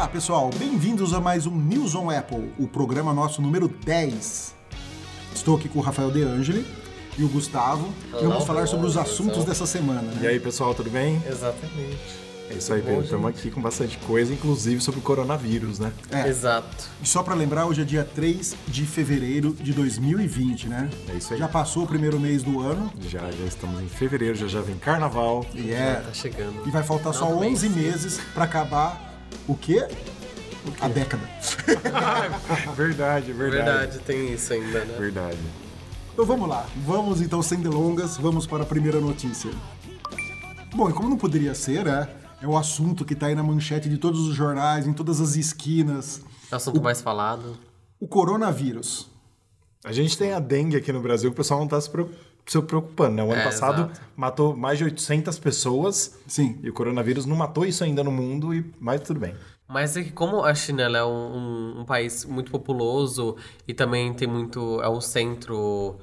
Olá pessoal, bem-vindos a mais um News on Apple, o programa nosso número 10. Estou aqui com o Rafael De Angeli e o Gustavo e Hello, vamos falar sobre os assuntos pessoal. dessa semana, E né? aí, pessoal, tudo bem? Exatamente. É isso aí, Pedro. Estamos aqui com bastante coisa, inclusive sobre o coronavírus, né? É. Exato. E só pra lembrar, hoje é dia 3 de fevereiro de 2020, né? É isso aí. Já passou o primeiro mês do ano Já, já estamos em fevereiro, já já vem carnaval. e Já é tá chegando. e vai faltar só Não, também 11 sim. meses pra acabar o quê? A década. verdade, verdade. Verdade, tem isso ainda, né? Verdade. Então vamos lá, vamos então sem delongas, vamos para a primeira notícia. Bom, e como não poderia ser, né? É o assunto que tá aí na manchete de todos os jornais, em todas as esquinas. É o assunto mais falado. O coronavírus. A gente tem a dengue aqui no Brasil que o pessoal não está se preo- se preocupando, né? O ano É, passado exato. matou mais de 800 pessoas Sim. e o coronavírus não matou isso ainda no mundo, e mas tudo bem. Mas é que como a China ela é um, um- um país muito populoso e também tem muito. é um centro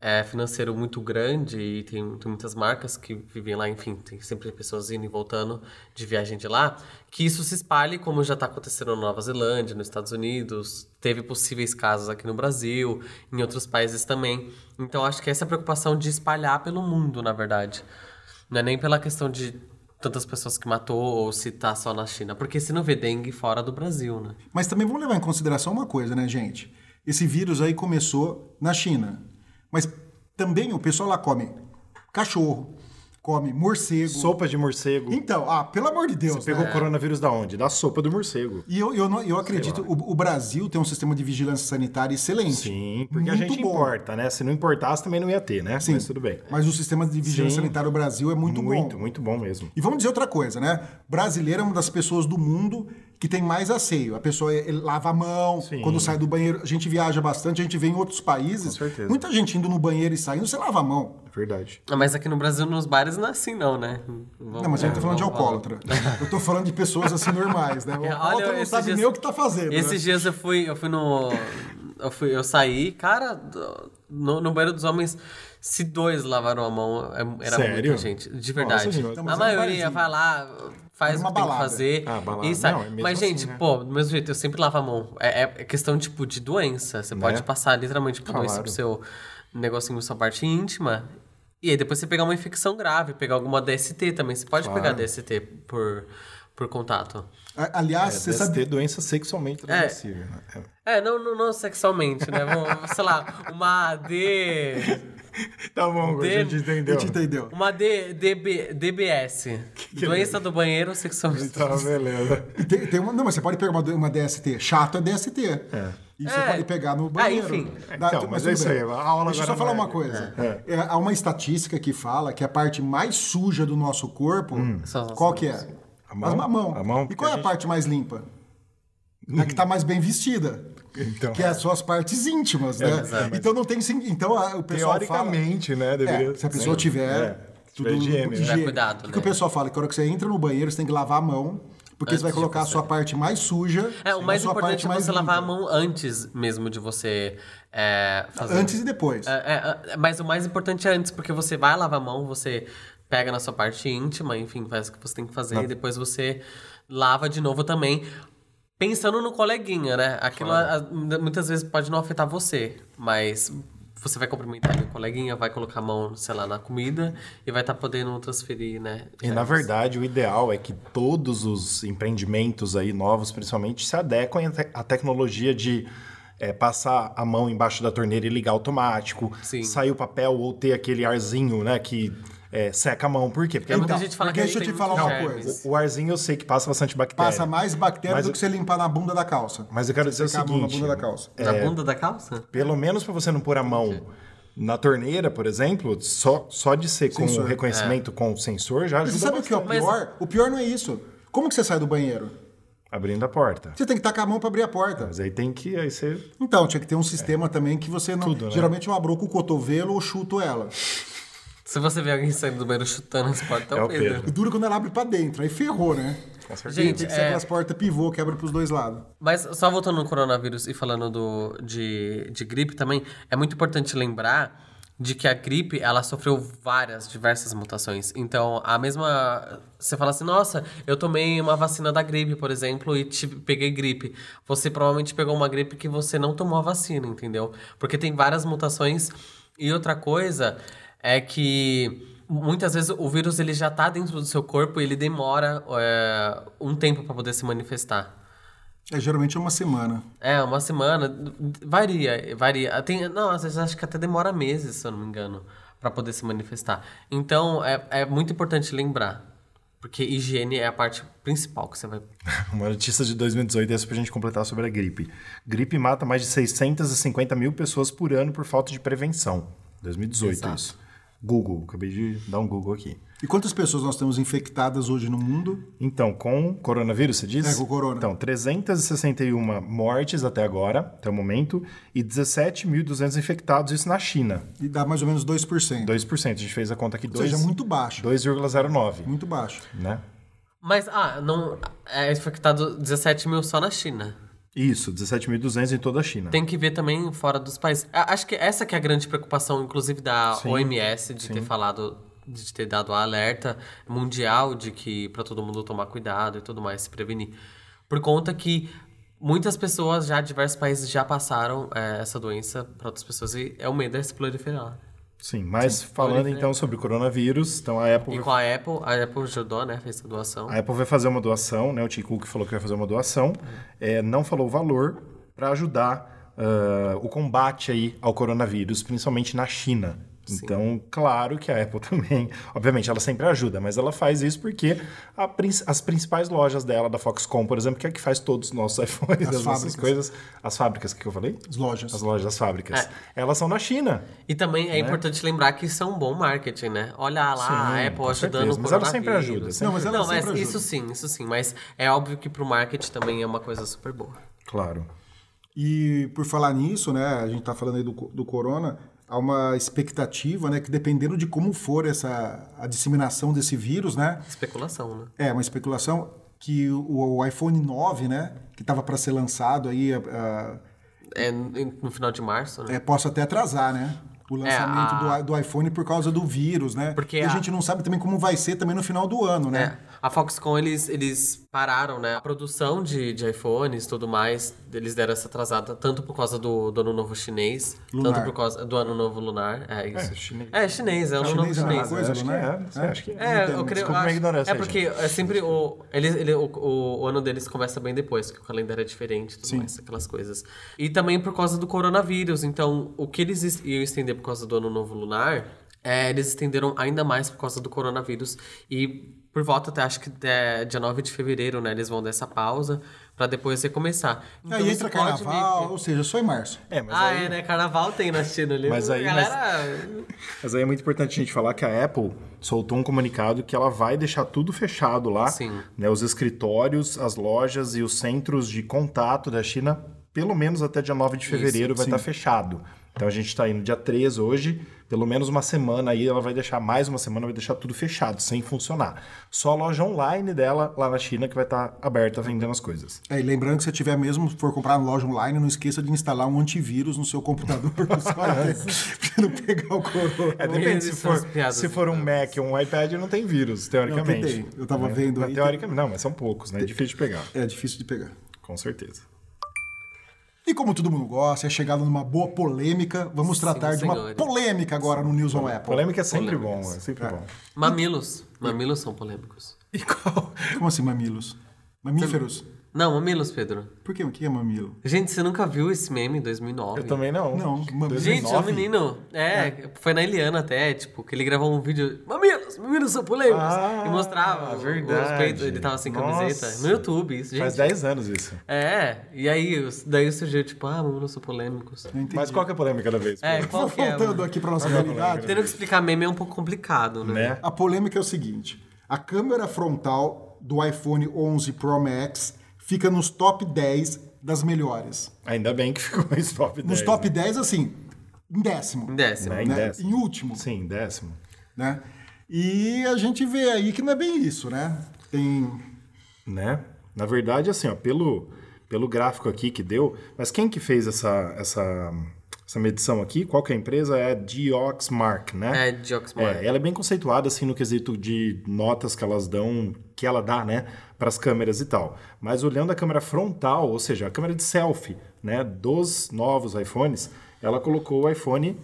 é, financeiro muito grande e tem, tem muitas marcas que vivem lá, enfim, tem sempre pessoas indo e voltando de viagem de lá, que isso se espalhe, como já está acontecendo na Nova Zelândia, nos Estados Unidos, teve possíveis casos aqui no Brasil, em outros países também. Então acho que essa é a preocupação de espalhar pelo mundo, na verdade. Não é nem pela questão de tantas pessoas que matou ou se tá só na China. Porque se não vê dengue fora do Brasil, né? Mas também vamos levar em consideração uma coisa, né, gente? Esse vírus aí começou na China. Mas também o pessoal lá come cachorro, come morcego. Sopa de morcego. Então, ah, pelo amor de Deus. Você pegou né? o coronavírus da onde? Da sopa do morcego. E eu, eu, não- eu acredito, o, o Brasil tem um sistema de vigilância sanitária excelente. Sim, porque a Muito gente bom. importa, né? Se não importasse, também não ia ter, né? Sim. Mas tudo bem. Mas o sistema de vigilância Sim. sanitária do Brasil é muito, muito, bom. muito bom mesmo. E vamos dizer outra coisa, né? Brasileiro é uma das pessoas do mundo que tem mais asseio. A pessoa ele lava a mão, Sim. quando sai do banheiro. A gente viaja bastante, a gente vê em outros países. Com certeza. Muita gente indo no banheiro e saindo, você lava a mão. É verdade. Ah, Mas aqui no Brasil, nos bares, não é assim, não, né? Vamos- Não, mas a gente tá falando de vamos falar. alcoólatra. Eu tô falando de pessoas assim normais, né? O Olha, alcoólatra não sabe dias- nem o que tá fazendo. Esses né? dias eu fui, eu fui no. Eu, fui, eu saí, cara, no, no banheiro dos homens, se dois lavaram a mão, é- era Sério? muita gente. De verdade. Nossa, a um maioria vai lá, faz Era o uma que tem que balada. fazer. Ah, balada. E sai. Não, é Mas, assim, gente, né? pô, do mesmo jeito, eu sempre lavo a mão. É, é questão, tipo, de doença. Você pode passar literalmente por doença Claro. pro seu negocinho, sua parte íntima. E aí depois você pegar uma infecção grave, pegar alguma DST também. Você pode Claro. pegar DST por, por contato. Aliás, É, você deve sabe. ter doença sexualmente transmissível. né? É. É, não, não, não sexualmente, né? Vamos, sei lá, uma D. Tá bom, De- a gente entendeu. A gente entendeu. Uma D, DB, DBS. Doença do banheiro sexualmente. Tá, beleza. E tem, tem uma, não, mas você pode pegar uma, uma DST. Chato é DST. E você É. pode pegar no banheiro. enfim. Dá- Então, mas é isso aí, a aula Deixa eu só falar não é- uma coisa. É, há uma estatística que fala que a parte mais suja do nosso corpo, as qual que é? A mão? As mão. A mão, E qual é a gente- parte mais limpa? A que tá mais bem vestida. Então, Que é as suas partes íntimas, né? exato. Então não tem sim. Então a- o pessoal teoricamente, né? fala, Deveria é, se a pessoa né? tiver É, tiver higiene, né? Tiver cuidado, O que né? que o pessoal fala? Que a hora que você entra no banheiro, você tem que lavar a mão, porque Antes você vai colocar a você. sua parte mais suja. É, o a mais sua importante parte é você lavar a mão antes mesmo de você é, fazer. Antes e depois. É, é, é, mas o mais importante é antes, porque você vai lavar a mão, você pega na sua parte íntima, enfim, faz o que você tem que fazer, e depois você lava de novo também. Pensando no coleguinha, né? Aquilo a- muitas vezes pode não afetar você, mas você vai cumprimentar o coleguinha, vai colocar a mão, sei lá, na comida e vai estar podendo transferir, né? E na verdade, o ideal é que todos os empreendimentos aí novos, principalmente, se adequem à tecnologia de é, passar a mão embaixo da torneira e ligar automático, Sim. sair o papel ou ter aquele arzinho, né, que é, seca a mão. Por quê? Porque É, Então, gente fala porque que deixa eu te falar uma germes. coisa. o, o arzinho eu sei que passa bastante bactéria. Passa mais bactéria Mas do eu- que você limpar na bunda da calça. Mas eu quero dizer o mão na seguinte, bunda da calça. Na bunda da calça? pelo menos para você não pôr a mão na torneira, por exemplo, só, só de ser com o reconhecimento com o sensor já Mas ajuda você sabe o que é o bastante. pior? O pior não é isso. Como que você sai do banheiro? Abrindo a porta. Você tem que tacar a mão pra abrir a porta. Mas aí tem que... Aí você... Então, tinha que ter um sistema também que você não. Tudo, né? Geralmente eu abro com o cotovelo ou chuto ela. Se você vê alguém saindo do banheiro chutando as portas, é É o Pedro. Pedro. O duro quando ela abre pra dentro, aí ferrou, né? Com certeza. Gente, Tem que ser é, aquelas portas pivô que abrem pros dois lados. Mas só voltando no coronavírus e falando do, de, de gripe também, é muito importante lembrar de que a gripe, ela sofreu várias, diversas mutações. Então, a mesma... Você fala assim, nossa, eu tomei uma vacina da gripe, por exemplo, e tive, peguei gripe. Você provavelmente pegou uma gripe que você não tomou a vacina, entendeu? Porque tem várias mutações. E outra coisa é que muitas vezes o vírus ele já tá dentro do seu corpo e ele demora é, um tempo para poder se manifestar. É, geralmente é uma semana. É, uma semana. Varia, varia. Tem, não, às vezes acho que até demora meses, se eu não me engano, para poder se manifestar. Então, é, é muito importante lembrar. Porque higiene é a parte principal que você vai. Uma notícia de 2018, essa pra gente completar sobre a gripe. Gripe mata mais de 650 mil pessoas por ano por falta de prevenção. 2018, Exato. isso. Google, acabei de dar um Google aqui. E quantas pessoas nós temos infectadas hoje no mundo? Então, com coronavírus, você diz? É, com corona. Então, 361 mortes até agora, até o momento, e 17.200 infectados, isso na China. E dá mais ou menos 2%. 2%, a gente fez a conta aqui, Ou seja, 2, muito baixo. 2,09, Muito baixo. né? Mas, ah, não. É infectado 17 mil só na China. Isso, 17.200 em toda a China. Tem que ver também fora dos países. Acho que essa que é a grande preocupação, inclusive, da Sim, OMS, de ter falado, de ter dado a alerta mundial de que para todo mundo tomar cuidado e tudo mais, se prevenir. Por conta que muitas pessoas já, diversos países já passaram é, essa doença para outras pessoas e é o medo é se proliferar. Sim, mas falando proliferar. então sobre o coronavírus, então a Apple E com a Apple, a Apple ajudou, né? Fez a doação. A Apple vai fazer uma doação, né? O Tim Cook falou que vai fazer uma doação, é, não falou o valor para ajudar ah, o combate aí ao coronavírus, principalmente na China. Então, claro que a Apple também, obviamente, ela sempre ajuda, mas ela faz isso porque a as principais lojas dela, da Foxconn, por exemplo, que é a que faz todos os nossos iPhones, As as nossas coisas, as fábricas que eu falei, As lojas. as lojas, as fábricas, É. elas são na China. E também é importante lembrar que isso é um bom marketing, né? Olha lá, Sim, a Apple com ajudando certeza. o Mas ela sempre ajuda, sempre Não, mas ela Não, sempre mas ajuda. isso sim, isso sim. Mas é óbvio que pro marketing também é uma coisa super boa. Claro. E por falar nisso, né, a gente tá falando aí do, do corona, há uma expectativa, né, que dependendo de como for essa a disseminação desse vírus, né, Especulação, né? é uma especulação que o, o iPhone 9, né, que estava para ser lançado aí, a- a- É no final de março, né? é, possa até atrasar, né? O lançamento a- do, do iPhone por causa do vírus, né? Porque e a, a- gente não sabe também como vai ser também no final do ano, né? É. A Foxconn, eles, eles pararam, né? A produção de, de iPhones e tudo mais, eles deram essa atrasada tanto por causa do, do Ano Novo Chinês, Lunar. tanto por causa do Ano Novo Lunar. É isso. É, chinês. É, chinês, é o Ano Novo Chinês é coisa, acho que é? é, acha que é? É, eu creio. desculpa acho- ignorância É porque é sempre o. Eles, ele, o, o, o ano deles começa bem depois, que o calendário é diferente e tudo Sim. mais, aquelas coisas. E também por causa do coronavírus. Então, o que eles iam estender por causa do ano novo lunar, é, eles estenderam ainda mais por causa do coronavírus. E por volta até acho que é, dia 9 de fevereiro, né? Eles vão dar essa pausa pra depois recomeçar. Então, Aí entra carnaval, ou seja, só em março. É, mas Ah, aí... é, né? Carnaval tem na China ali. Mas aí- galera. Mas aí é muito importante a gente falar que a Apple soltou um comunicado que ela vai deixar tudo fechado lá. Sim. Né, os escritórios, as lojas e os centros de contato da China, pelo menos até dia 9 de fevereiro, vai sim. estar fechado. Então a gente está indo dia 3 hoje, pelo menos uma semana aí, ela vai deixar mais uma semana, vai deixar tudo fechado, sem funcionar. Só a loja online dela lá na China que vai estar aberta vendendo as coisas. É, e lembrando que se tiver mesmo, for comprar na loja online, não esqueça de instalar um antivírus no seu computador pra você não pegar o corona. É, depende, se for, se for um Mac ou um iPad, não tem vírus, teoricamente. tem. Eu tava Né? vendo Mas aí, Teoricamente, não, mas são poucos, né? É difícil de pegar, É difícil de pegar. com certeza. E como todo mundo gosta, é chegado numa boa polêmica, vamos Sim, tratar de uma polêmica agora no News on Apple. Polêmica é sempre Polêmicas. bom, é sempre bom. Mamilos. Mamilos são polêmicos. E qual? Como assim, mamilos? Mamíferos? Não, mamilos, Pedro. Por quê? O que é mamilo? Gente, você nunca viu esse meme em 2009? Eu também não. Não, mamilos. Gente, é um 2009? menino. É, foi na Eliana até, tipo, que ele gravou um vídeo. Mamilos, mamilos são polêmicos. Ah, e mostrava os verdade. peitos, ele tava sem camiseta. Nossa. No YouTube, isso, gente. Faz 10 anos isso. É, e aí, os- daí surgiu, tipo, ah, mamilos são polêmicos. Não entendi. Mas qual que é a polêmica da vez? É, qual que é? Voltando mano? aqui pra nossa Qual é realidade? Tendo que explicar meme é um pouco complicado, né? Né? a polêmica é o seguinte: a câmera frontal do iPhone 11 Pro Max fica nos top 10 das melhores. Ainda bem que ficou esse top 10. Nos top né? 10, assim, em décimo. Em décimo. Né? Em né? décimo. Em último. Sim, décimo. né? E a gente vê aí que não é bem isso, né? Tem. Né? Na verdade, assim, ó, pelo, pelo gráfico aqui que deu, mas quem que fez essa, essa, essa medição aqui. Qual que é a empresa? É a Dioxmark, né? É, Dioxmark. É, ela é bem conceituada assim no quesito de notas que elas dão, que ela dá, né, para as câmeras e tal. Mas olhando a câmera frontal, ou seja, a câmera de selfie, né, dos novos iPhones, ela colocou o iPhone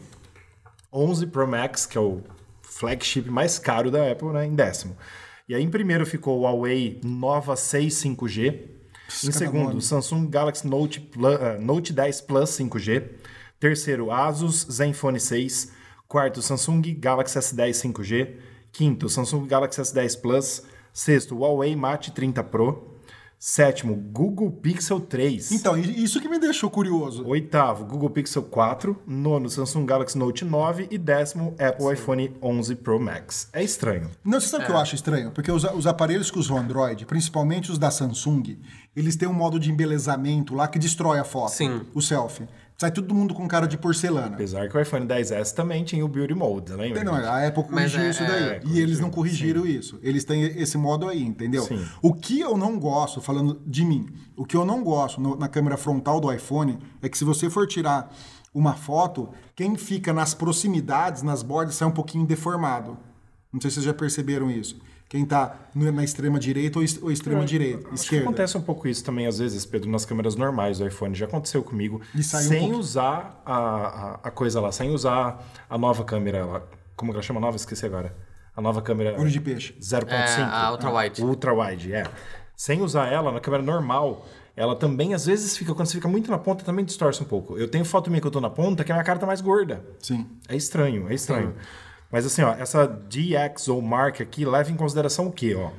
11 Pro Max, que é o flagship mais caro da Apple, né, em décimo. E aí em primeiro ficou o Huawei Nova 6 5G. Em segundo, nome. Samsung Galaxy Note, Plus, eh, Note 10 Plus 5G. Terceiro, Asus Zenfone 6. Quarto, Samsung Galaxy S10 5G. Quinto, Samsung Galaxy S10 Plus. Sexto, Huawei Mate 30 Pro. Sétimo, Google Pixel 3. Então, e- isso que me deixou curioso. Oitavo, Google Pixel 4. Nono, Samsung Galaxy Note 9. E décimo, Apple iPhone 11 Pro Max. É estranho. Não, você sabe o que eu acho estranho? Porque os, os aparelhos que usam Android, principalmente os da Samsung, eles têm um modo de embelezamento lá que destrói a foto. Sim. O selfie. Sai todo mundo com cara de porcelana. Apesar que o iPhone 10S também tinha o Beauty Mode, lembra? Não, a Apple corrigiu é- isso daí. é, e eles não corrigiram isso. Eles têm esse modo aí, entendeu? Sim. O que eu não gosto, falando de mim, o que eu não gosto no- na câmera frontal do iPhone é que se você for tirar uma foto, quem fica nas proximidades, nas bordas, sai um pouquinho deformado. Não sei se vocês já perceberam isso. Quem tá no- na extrema direita ou, ou extrema direita, Acho que esquerda. acontece um pouco isso também, às vezes, Pedro, nas câmeras normais do iPhone. Já aconteceu comigo. E um sem pouquinho. usar a, a, a coisa lá, sem usar a nova câmera lá. Como que ela chama nova? Esqueci agora. A nova câmera. Olho de peixe. 0.5. É, a ultra-wide. Ultra-wide, é. Sem usar ela na câmera normal, ela também, às vezes, fica, quando você fica muito na ponta, também distorce um pouco. Eu tenho foto minha que eu tô na ponta, que a minha cara tá mais gorda. Sim. É estranho, é estranho. Mas assim, ó, essa DxO Mark aqui leva em consideração o quê, ó?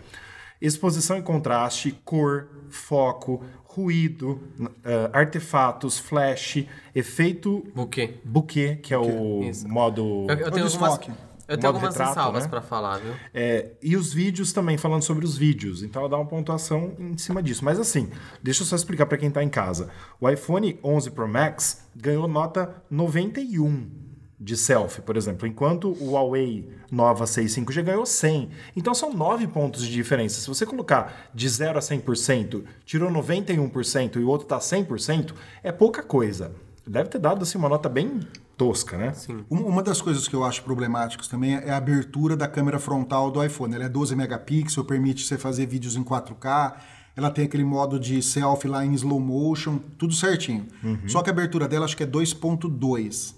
Exposição em contraste, cor, foco, ruído, eh, artefatos, flash, efeito Buquê. bouquet, que é o Isso. modo... Eu, eu tenho algumas, eu tenho algumas retrato, ressalvas né? pra falar, viu? É, e os vídeos também, falando sobre os vídeos. Então ela dá uma pontuação em cima disso. Mas assim, deixa eu só explicar para quem tá em casa. O iPhone 11 Pro Max ganhou nota 91 de selfie, por exemplo, enquanto o Huawei Nova 6 5G ganhou 100. Então são 9 pontos de diferença. Se você colocar de 0 a 100%, tirou 91% e o outro tá 100%, é pouca coisa. Deve ter dado assim uma nota bem tosca, né? Sim. Um- Uma das coisas que eu acho problemáticos também é a abertura da câmera frontal do iPhone. Ela é 12 megapixels, permite você fazer vídeos em 4K. Ela tem aquele modo de selfie lá em slow motion, tudo certinho. Só que a abertura dela acho que é 2.2.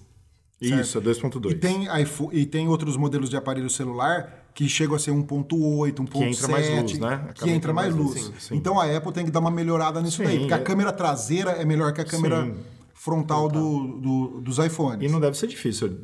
Isso, é E 2.2. tem, iPhone, e tem outros modelos de aparelho celular que chegam a ser 1.8, 1.7. Que entra mais luz, né? Acaba Que entra mais luz. luz, sim, sim. Então a Apple tem que dar uma melhorada nisso Sim, daí. Porque a é- câmera traseira é melhor que a câmera frontal do, do- dos iPhones. E não deve ser difícil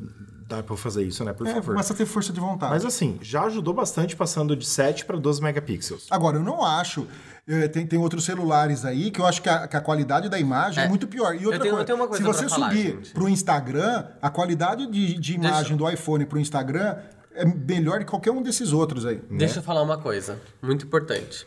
da Apple fazer isso, né? Por É, favor. basta ter força de vontade. Mas assim, já ajudou bastante passando de 7 para 12 megapixels. Agora, eu não acho. eh, tem, tem outros celulares aí que eu acho que a, que a qualidade da imagem é, É. muito pior. E outra tenho- coisa, eu tenho uma coisa se você subir gente. pro Instagram, a qualidade de, de imagem do iPhone pro Instagram é melhor que qualquer um desses outros aí. Deixa eu falar uma coisa muito importante.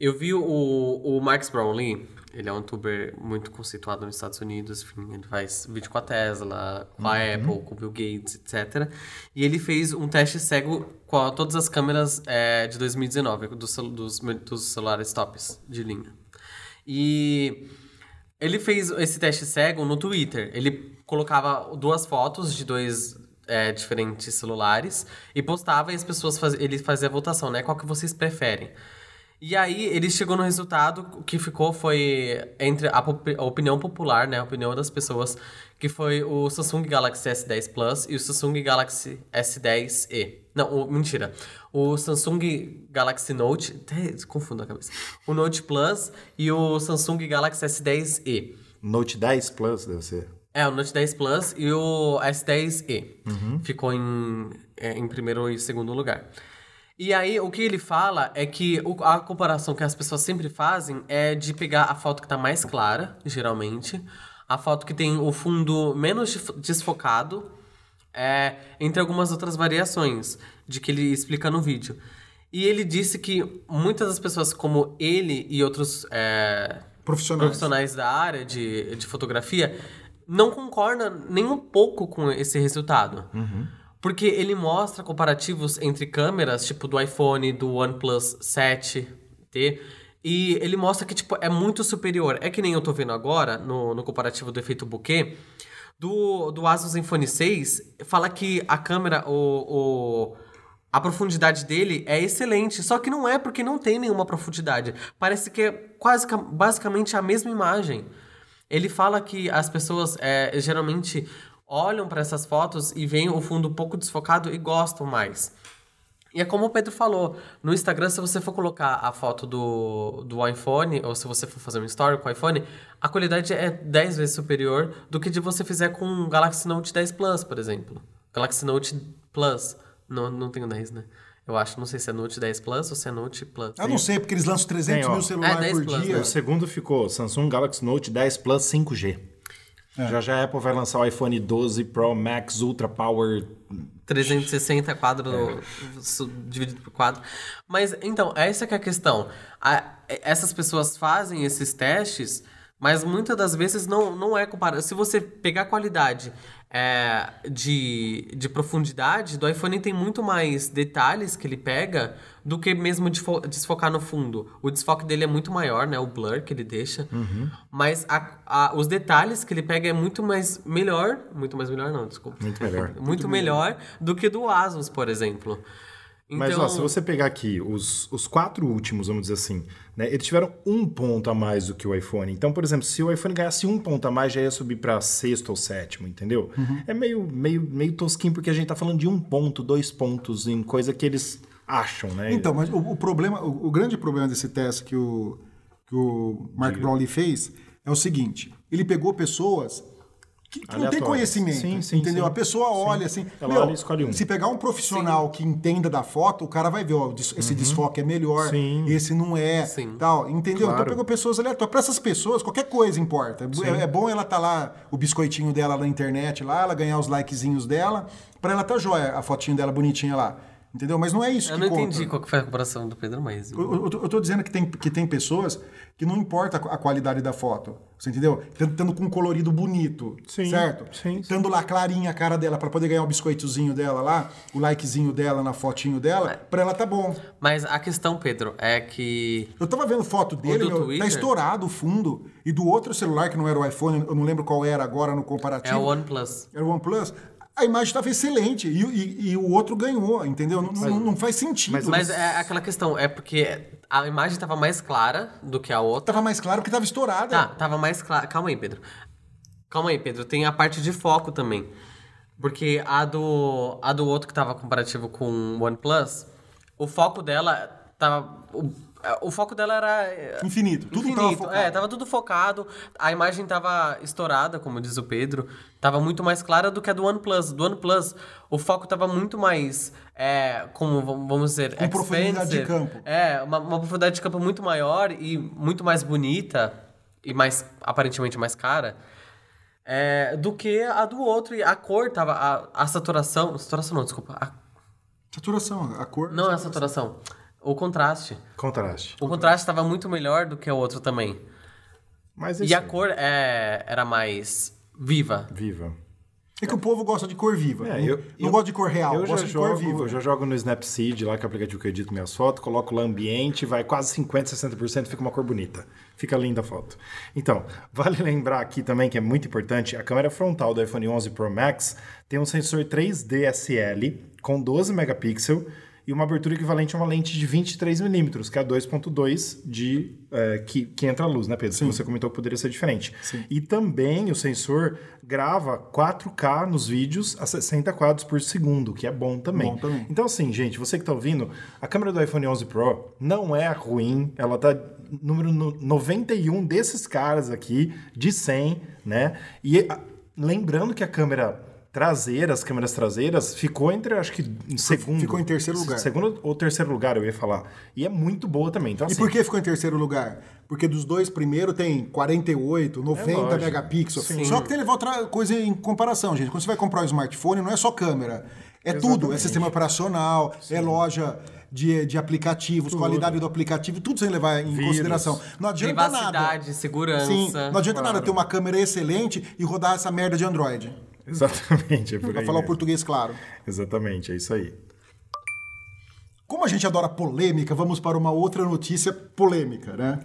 Eu vi o, o Marcus Brownlee, ele é um youtuber muito conceituado nos Estados Unidos, enfim, ele faz vídeo com a Tesla, com a Apple, com o Bill Gates, etc. E ele fez um teste cego com todas as câmeras é, de 2019, dos, dos, dos celulares tops de linha. E ele fez esse teste cego no Twitter. Ele colocava duas fotos de dois é, diferentes celulares e postava e as pessoas faz... ele fazia a votação, né? Qual que vocês preferem? E aí ele chegou no resultado o que ficou foi entre a, pop- a opinião popular, né? A opinião das pessoas, que foi o Samsung Galaxy S10 Plus e o Samsung Galaxy S10e. Não, o- mentira. O Samsung Galaxy Note. Até confundo a cabeça. O Note Plus e o Samsung Galaxy S10e. Note 10 Plus deve ser. É, o Note 10 Plus e o S10e. Ficou em, é, em primeiro e segundo lugar. E aí, o que ele fala é que o- a comparação que as pessoas sempre fazem é de pegar a foto que tá mais clara, geralmente, a foto que tem o fundo menos desfocado, é, entre algumas outras variações de que ele explica no vídeo. E ele disse que muitas das pessoas, como ele e outros é, Profissionais. profissionais da área de, de fotografia, não concordam nem um pouco com esse resultado. Porque ele mostra comparativos entre câmeras, tipo do iPhone, do OnePlus 7T, e ele mostra que tipo, é muito superior. É que nem eu tô vendo agora, no, no comparativo do efeito bokeh, Do, do Asus Zenfone 6, fala que a câmera, o, o, a profundidade dele é excelente. Só que não é porque não tem nenhuma profundidade. Parece que é quase basicamente a mesma imagem. Ele fala que as pessoas é, geralmente olham para essas fotos e veem o fundo um pouco desfocado e gostam mais. E é como o Pedro falou, no Instagram, se você for colocar a foto do, do iPhone, ou se você for fazer um story com o iPhone, a qualidade é 10 vezes superior do que de você fizer com o Galaxy Note 10 Plus, por exemplo. Galaxy Note Plus. Não, não tenho 10, né? Eu acho, não sei se é Note 10 Plus ou se é Note Plus. Eu não sei, porque eles lançam 300 Tem, mil celulares É, 10 por Plus, dia. né? O segundo ficou Samsung Galaxy Note 10 Plus 5G. É. Já já a Apple vai lançar o iPhone 12 Pro Max Ultra Power 360 quadro su- dividido por quadro. Mas, então, essa que é a questão. A- essas pessoas fazem esses testes, mas muitas das vezes não, não é comparado. Se você pegar a qualidade é, de, de profundidade, do iPhone tem muito mais detalhes que ele pega do que mesmo de fo- desfocar no fundo. O desfoque dele é muito maior, né? O blur que ele deixa. Mas a- a- os detalhes que ele pega é muito mais melhor. Muito mais melhor, não, desculpa. Muito melhor. muito melhor do que do Asus, por exemplo. Mas, Então, ó, se você pegar aqui os, os quatro últimos, vamos dizer assim, né? Eles tiveram um ponto a mais do que o iPhone. Então, por exemplo, se o iPhone ganhasse um ponto a mais, já ia subir para sexto ou sétimo, entendeu? Uhum. É meio, meio, meio tosquinho, porque a gente tá falando de um ponto, dois pontos em coisa que eles acham, né? Então, mas o, o problema, o, o grande problema desse teste que o, que o Mark Brownlee fez é o seguinte: ele pegou pessoas que, que não tem conhecimento. Sim, sim, entendeu? sim. A pessoa olha assim. Ela meu, olha e escolhe um. Se pegar um profissional que entenda da foto, o cara vai ver, ó, esse desfoque é melhor, Uhum. Sim. esse não é, Sim. tal, entendeu? Claro. Então pegou pessoas aleatórias. Para essas pessoas, qualquer coisa importa. É, é bom ela tá lá, o biscoitinho dela na internet lá, ela ganhar os likezinhos dela, para ela tá jóia, a fotinho dela bonitinha lá. Entendeu? Mas não é isso eu que não conta. entendi qual que foi a comparação do Pedro, mas. Eu, eu, tô- eu tô dizendo que tem, que tem pessoas que não importa a qualidade da foto. Você entendeu? Tendo, com um colorido bonito. Sim, certo? sim. Tendo lá clarinha a cara dela para poder ganhar o biscoitozinho dela lá, o likezinho dela na fotinho dela, pra ela tá bom. Mas a questão, Pedro, é que. Eu tava vendo foto dele, do meu, tá Twitter? estourado o fundo. E do outro celular, que não era o iPhone, eu não lembro qual era agora no comparativo. É o OnePlus. Era o OnePlus. A imagem estava excelente e, e- e o outro ganhou, entendeu? Não, não- não faz sentido. mas- Mas é aquela questão, é porque a imagem tava mais clara do que a outra. Tava mais claro que tava estourada. Tá, tava mais clara. Calma aí, Pedro. Calma aí, Pedro. Tem a parte de foco também. Porque a do, a do outro que tava comparativo com o OnePlus, o foco dela tava. O, o foco dela era. é, Infinito. Tudo tava Infinito. focado. É, tava tudo focado. A imagem tava estourada, como diz o Pedro. Tava muito mais clara do que a do OnePlus. Do OnePlus, o foco tava muito mais. É, como vamos dizer. Com profundidade de campo. É, uma, uma profundidade de campo muito maior e muito mais bonita. E mais, aparentemente, mais cara. é, do que a do outro. E a cor tava. A, a saturação. Saturação não, desculpa. A- Saturação, a cor. não é a saturação. O contraste. Contraste. O contraste tava muito melhor do que o outro também. Mas E a cor é, era mais viva. Viva. É que o povo gosta de cor viva. É, não eu- não eu- gosta de cor real, Eu já, gosta de cor jogo, viva. eu já jogo no Snapseed, lá que é o aplicativo que eu edito minhas fotos, coloco lá ambiente, vai quase 50%, 60%, fica uma cor bonita. Fica linda a foto. Então, vale lembrar aqui também que é muito importante, a câmera frontal do iPhone 11 Pro Max tem um sensor 3D SL com 12 megapixels e uma abertura equivalente a uma lente de 23mm, que é a 2.2 de é, que, que entra a luz, né, Pedro? Que você comentou que poderia ser diferente. E também o sensor grava 4K nos vídeos a 60 quadros por segundo, que é bom também. Bom também. Então, assim, gente, você que tá ouvindo, a câmera do iPhone 11 Pro não é ruim, ela tá número no- 91 desses caras aqui, de 100, né? E lembrando que a câmera traseira, as câmeras traseiras, ficou entre, acho que, em segundo. ficou em terceiro lugar. Segundo ou terceiro lugar, eu ia falar. E é muito boa também. Então, E assim, por que ficou em terceiro lugar? Porque dos dois primeiros tem 48, 90 É lógico. megapixels. Sim. Só que tem que levar outra coisa em comparação, gente. Quando você vai comprar um smartphone, não é só câmera. É tudo. É Exatamente. sistema operacional, é loja de, de aplicativos, qualidade do aplicativo, tudo que levar em Vírus. consideração. Não adianta nada. Privacidade, segurança. Sim, não adianta nada Claro. ter uma câmera excelente e rodar essa merda de Android. Exatamente, é por Pra aí falar o mesmo. português claro. Exatamente, é isso aí. Como a gente adora polêmica, vamos para uma outra notícia polêmica, né?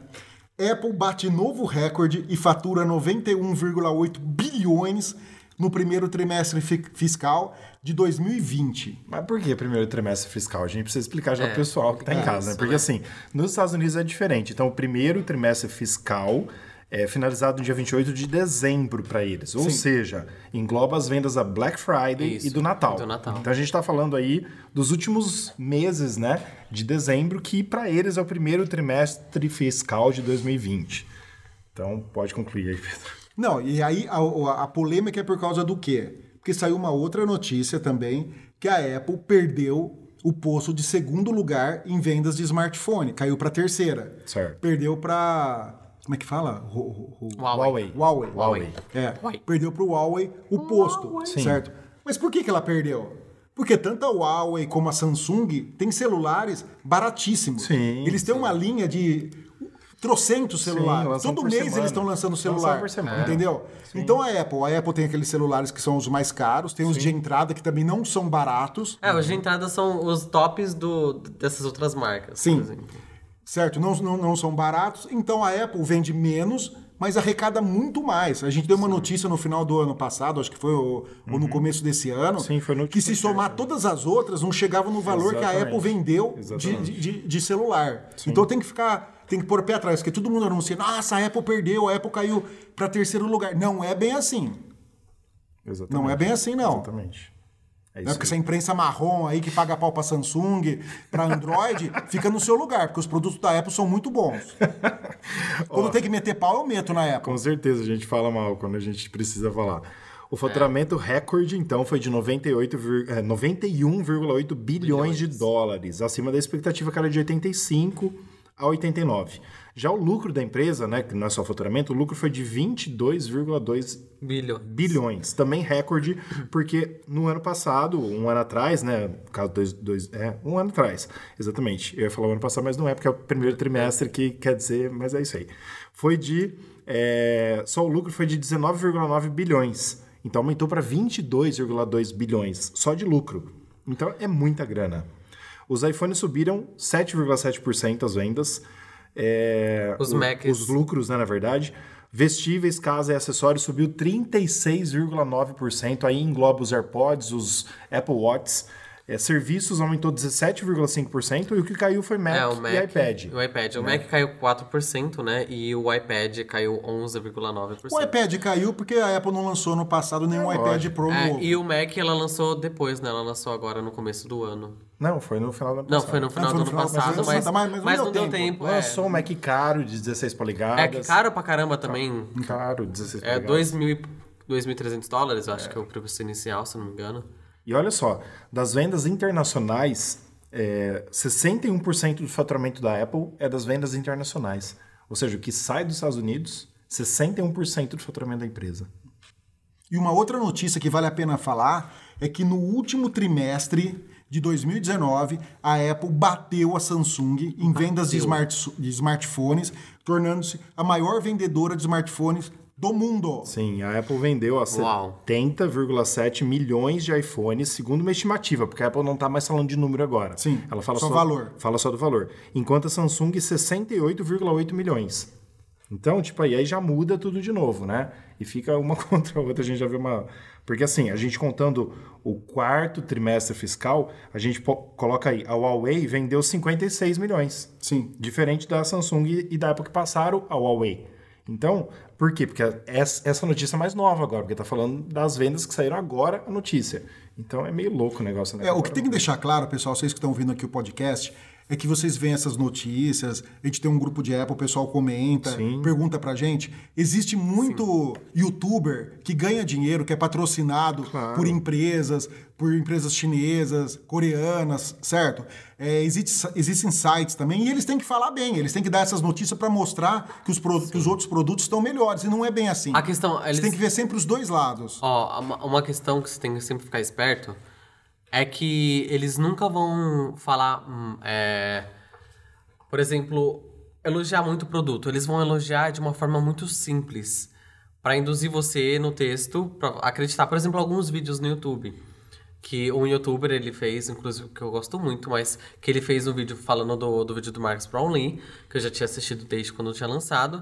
Apple bate novo recorde e fatura 91,8 bilhões no primeiro trimestre fi- fiscal de 2020. Mas por que primeiro trimestre fiscal? A gente precisa explicar já É, pro pessoal que está em é casa, né? isso, Porque né? assim, nos Estados Unidos é diferente. Então, o primeiro trimestre fiscal é finalizado no dia 28 de dezembro para eles. Ou Sim. seja, engloba as vendas da Black Friday Isso, e do Natal. do Natal. Então a gente está falando aí dos últimos meses, né, de dezembro, que para eles é o primeiro trimestre fiscal de 2020. Então, pode concluir aí, Pedro. Não, e aí a, a- a polêmica é por causa do quê? Porque saiu uma outra notícia também que a Apple perdeu o posto de segundo lugar em vendas de smartphone, caiu para terceira. Certo. Perdeu para como é que fala? Huawei. Huawei. Huawei. É, Huawei. perdeu para o Huawei o posto, Sim. certo? Mas por que, que ela perdeu? Porque tanto a Huawei como a Samsung têm celulares baratíssimos. Sim, Eles têm uma linha de trocentos celulares. Todo mês semana. eles estão lançando celular. por semana. Entendeu? Então a Apple, a Apple tem aqueles celulares que são os mais caros, tem os de entrada que também não são baratos. É, os de entrada são os tops do, dessas outras marcas. Sim. Por exemplo. Certo? Não, não, não são baratos. Então a Apple vende menos, mas arrecada muito mais. A gente deu uma notícia no final do ano passado, acho que foi o- ou no começo desse ano, Uhum. Sim, que se somar todas as outras, não chegava no valor que a Exatamente. Apple vendeu de, Exatamente. de, de- celular. Então tem que ficar, tem que pôr o pé atrás, porque todo mundo anuncia, nossa, a Apple perdeu, a Apple caiu para terceiro lugar. Não é bem assim. Exatamente. Não é bem assim, não. Exatamente. É Né? Porque essa imprensa marrom aí que paga pau pra Samsung, pra Android, fica no seu lugar, porque os produtos da Apple são muito bons. Quando tem que meter pau, eu meto na Apple. Com certeza a gente fala mal quando a gente precisa falar. O faturamento recorde, então, foi de 98, vir- é, 91,8 bilhões de dólares, acima da expectativa que era de 85 a 89. Já o lucro da empresa, né, que não é só faturamento, o lucro foi de 22,2 Bilhões. bilhões. Também recorde, porque no ano passado, um ano atrás, né? No caso, dois, dois, é, um ano atrás, exatamente. Eu ia falar o ano passado, mas não é, porque é o primeiro trimestre que quer dizer, mas é isso aí. Foi de. é, só o lucro foi de 19,9 bilhões. Então aumentou para 22,2 bilhões só de lucro. Então é muita grana. Os iPhones subiram 7,7% as vendas. É, Os o- Macs. Os lucros, né, na verdade. Vestíveis, casa e acessórios subiu 36,9%. Aí engloba os AirPods, os Apple Watches. É, serviços aumentou 17,5% e o que caiu foi Mac, É, o Mac e iPad. O iPad. O Mac caiu 4%, né? E o iPad caiu 11,9%. O iPad caiu porque a Apple não lançou no passado nenhum É, iPad. Pro É, e o Mac ela lançou depois, né? Ela lançou agora no começo do ano. Não, foi no final do ano Não, passado. foi no final foi do no ano final, mas passado, foi mas, lançado, mas- mas não não deu tempo. tempo. é. Lançou um Mac caro de 16 polegadas. É que caro pra caramba também. Caro, 16 É polegadas. 2.000 e- 2.300 dólares, eu acho que é o preço inicial, se não me engano. E olha só, das vendas internacionais, é, 61% do faturamento da Apple é das vendas internacionais. Ou seja, o que sai dos Estados Unidos, 61% do faturamento da empresa. E uma outra notícia que vale a pena falar é que no último trimestre de 2019, a Apple bateu a Samsung em vendas de, smart, de smartphones, tornando-se a maior vendedora de smartphones do mundo. Sim, a Apple vendeu a Uau. 70,7 milhões de iPhones, segundo uma estimativa, porque a Apple não está mais falando de número agora. Sim, ela fala só só, valor. Fala só do valor. Enquanto a Samsung 68,8 milhões. Então, tipo, aí, aí já muda tudo de novo, né? E fica uma contra a outra, a gente já vê uma. Porque assim, a gente contando o quarto trimestre fiscal, a gente coloca aí, a Huawei vendeu 56 milhões. Sim. Diferente da Samsung e da Apple que passaram a Huawei. Então, por quê? Porque essa essa notícia é mais nova agora, porque tá falando das vendas que saíram agora a notícia. Então é meio louco o negócio, né? É, o que tem que deixar claro, pessoal, vocês que estão ouvindo aqui o podcast, é que vocês veem essas notícias, a gente tem um grupo de Apple, o pessoal comenta, Sim. pergunta pra gente. Existe muito youtuber que ganha dinheiro, que é patrocinado Claro. por empresas, por empresas chinesas, coreanas, certo? É, existe- existem sites também e eles têm que falar bem, eles têm que dar essas notícias pra mostrar que os, que os outros produtos estão melhores, e não é bem assim. A questão, Você eles- tem que ver sempre os dois lados. Ó, uma, uma questão que você tem que sempre ficar esperto é que eles nunca vão falar, hum, é, por exemplo, elogiar muito o produto. Eles vão elogiar de uma forma muito simples para induzir você no texto, para acreditar. Por exemplo, alguns vídeos no YouTube que um youtuber ele fez, inclusive que eu gosto muito, mas que ele fez um vídeo falando do, do vídeo do Marcus Brownlee, que eu já tinha assistido desde quando tinha lançado.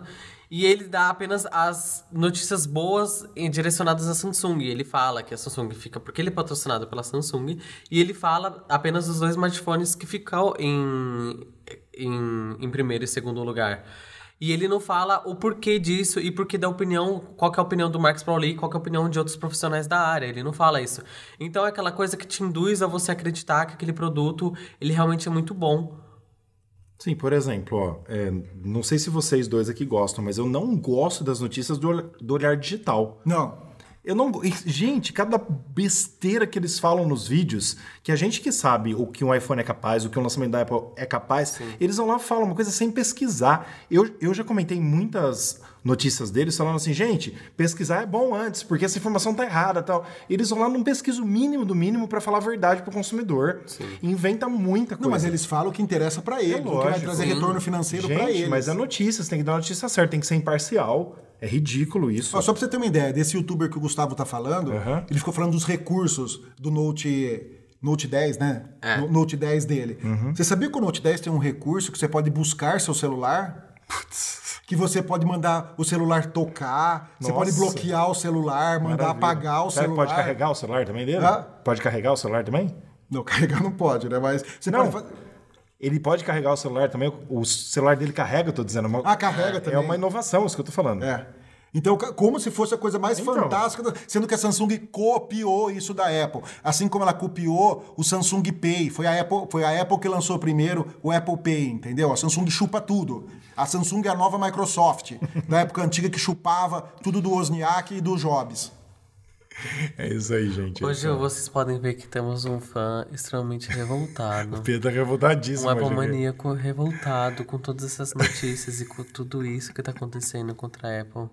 E ele dá apenas as notícias boas direcionadas à Samsung. Ele fala que a Samsung fica porque ele é patrocinado pela Samsung. E ele fala apenas dos dois smartphones que ficam em, em, em primeiro e segundo lugar. E ele não fala o porquê disso e porquê da opinião, qual é a opinião do Marcos Pauli qual é a opinião de outros profissionais da área. Ele não fala isso. Então é aquela coisa que te induz a você acreditar que aquele produto ele realmente é muito bom. Sim, por exemplo, ó, é, não sei se vocês dois aqui gostam, mas eu não gosto das notícias do, do olhar digital. Não. Eu não. Gente, cada besteira que eles falam nos vídeos, que a gente que sabe o que um iPhone é capaz, o que um lançamento da Apple é capaz, Sim. eles vão lá e falam uma coisa sem pesquisar. Eu, eu já comentei muitas notícias deles falando assim, gente, pesquisar é bom antes, porque essa informação tá errada tal. Eles vão lá num pesquiso mínimo do mínimo para falar a verdade pro consumidor. Sim. Inventa muita coisa. Não, mas eles falam o que interessa para eles, é o que vai trazer Sim. retorno financeiro para eles. Mas é notícia, você tem que dar a notícia certa, tem que ser imparcial. É ridículo isso. só pra você ter uma ideia, desse youtuber que o Gustavo tá falando, uhum. ele ficou falando dos recursos do Note, Note 10, né? É. Note 10 dele. Uhum. Você sabia que o Note 10 tem um recurso que você pode buscar seu celular? Putz. Que você pode mandar o celular tocar, Nossa. você pode bloquear o celular, mandar Maravilha. apagar o Será celular. pode carregar o celular também dele? Ah? Pode carregar o celular também? Não, carregar não pode, né? Mas você não. pode ele pode carregar o celular também. O celular dele carrega, eu tô dizendo. Uma, ah, carrega também. É uma inovação, isso que eu tô falando. É. Então, como se fosse a coisa mais então. fantástica, sendo que a Samsung copiou isso da Apple. Assim como ela copiou o Samsung Pay. Foi a Apple, foi a Apple que lançou primeiro o Apple Pay, entendeu? A Samsung chupa tudo. A Samsung é a nova Microsoft, da época antiga que chupava tudo do Wozniak e do Jobs. É isso aí, gente. Hoje é vocês podem ver que temos um fã extremamente revoltado. o Pedro é revoltadíssimo. Um Apple maníaco revoltado com todas essas notícias e com tudo isso que está acontecendo contra a Apple.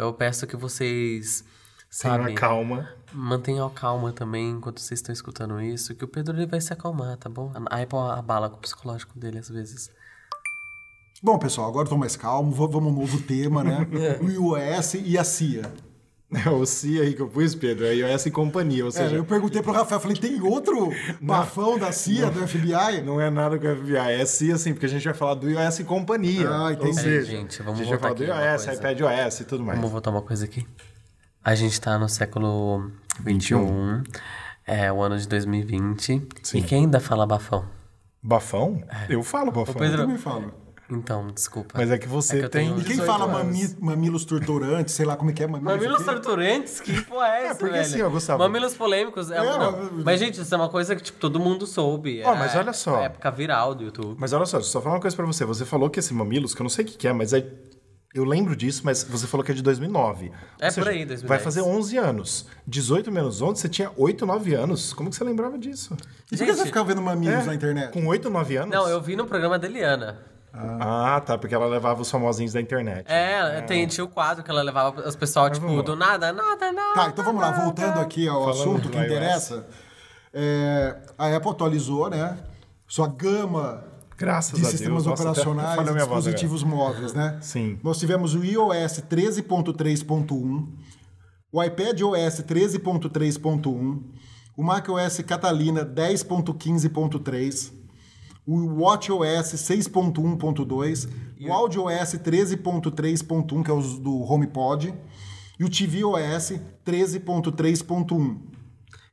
Eu peço que vocês Sabe? Tenha calma. Mantenham a calma também enquanto vocês estão escutando isso, que o Pedro ele vai se acalmar, tá bom? A Apple abala com o psicológico dele às vezes. Bom, pessoal, agora estou mais calmo, vamos um novo tema, né? É. O iOS e a CIA. É o CIA aí que eu pus, Pedro, é iOS e companhia, ou é, seja... É, eu perguntei pro Rafael, falei, tem outro bafão da CIA, não, do FBI? Não é nada com o FBI, é CIA sim, porque a gente vai falar do iOS e companhia. Ah, entendi. Ou seja, gente, vamos a gente vai falar do iOS, iPadOS e tudo mais. Vamos voltar uma coisa aqui. A gente está no século 21, é o ano de 2020. Sim. E quem ainda fala bafão? Bafão? É. Eu falo bafão. Pedro... Eu também falo. Então, desculpa. Mas é que você é que tem. E quem fala mami, mamilos torturantes, sei lá como é que é mamilos. Mamilos torturantes? Que porra é, é essa? É, porque velho? assim, ó, Gustavo. Mamilos polêmicos. É, é não. Mas, gente, isso é uma coisa que, tipo, todo mundo soube. Ó, oh, mas olha só. É época viral do YouTube. Mas olha só, só falar uma coisa pra você. Você falou que esse mamilos, que eu não sei o que, que é, mas é eu lembro disso, mas você falou que é de 2009. É seja, por aí, 2010. Vai fazer 11 anos. 18 menos 11, você tinha 8, 9 anos. Como que você lembrava disso? E por que você ficava vendo mamilos é, na internet? Com 8, 9 anos? Não, eu vi no programa da Eliana. Ah. ah. tá, porque ela levava os famosinhos da internet. É, é. Tem, tinha o quadro que ela levava as pessoas, tipo, do nada, nada, nada. Tá, então vamos lá, voltando aqui ao Falando assunto que interessa. É, a Apple atualizou, né? Sua gama Graças de sistemas Deus. operacionais e dispositivos móveis, né? Sim. Nós tivemos o iOS 13.3.1, o iPad OS 13.3.1, o macOS Catalina 10.15.3, o WatchOS 6.1.2, o AudioOS 13.3.1, que é o do HomePod, e o tvOS 13.3.1.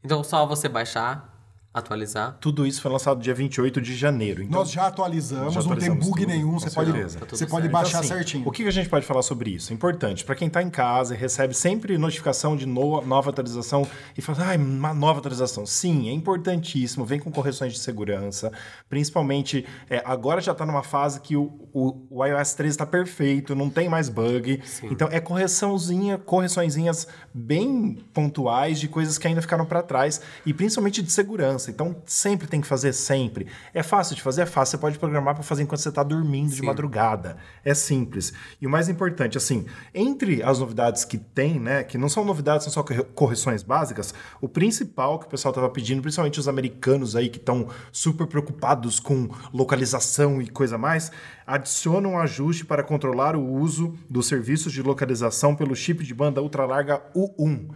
Então, só você baixar atualizar. Tudo isso foi lançado dia 28 de janeiro. Então, Nós já atualizamos, já não tem bug tudo, nenhum, você pode, tá você pode baixar então, assim, certinho. O que a gente pode falar sobre isso? Importante, para quem está em casa e recebe sempre notificação de no, nova atualização e fala, ah, uma nova atualização. Sim, é importantíssimo, vem com correções de segurança, principalmente é, agora já está numa fase que o, o, o iOS 13 está perfeito, não tem mais bug. Sim. Então é correçãozinha, correçõezinhas bem pontuais de coisas que ainda ficaram para trás e principalmente de segurança criança. Então, sempre tem que fazer, sempre. É fácil de fazer? É fácil. Você pode programar para fazer enquanto você está dormindo Sim. de madrugada. É simples. E o mais importante, assim, entre as novidades que tem, né, que não são novidades, são só correções básicas, o principal que o pessoal estava pedindo, principalmente os americanos aí que estão super preocupados com localização e coisa mais, adiciona um ajuste para controlar o uso dos serviços de localização pelo chip de banda ultralarga U1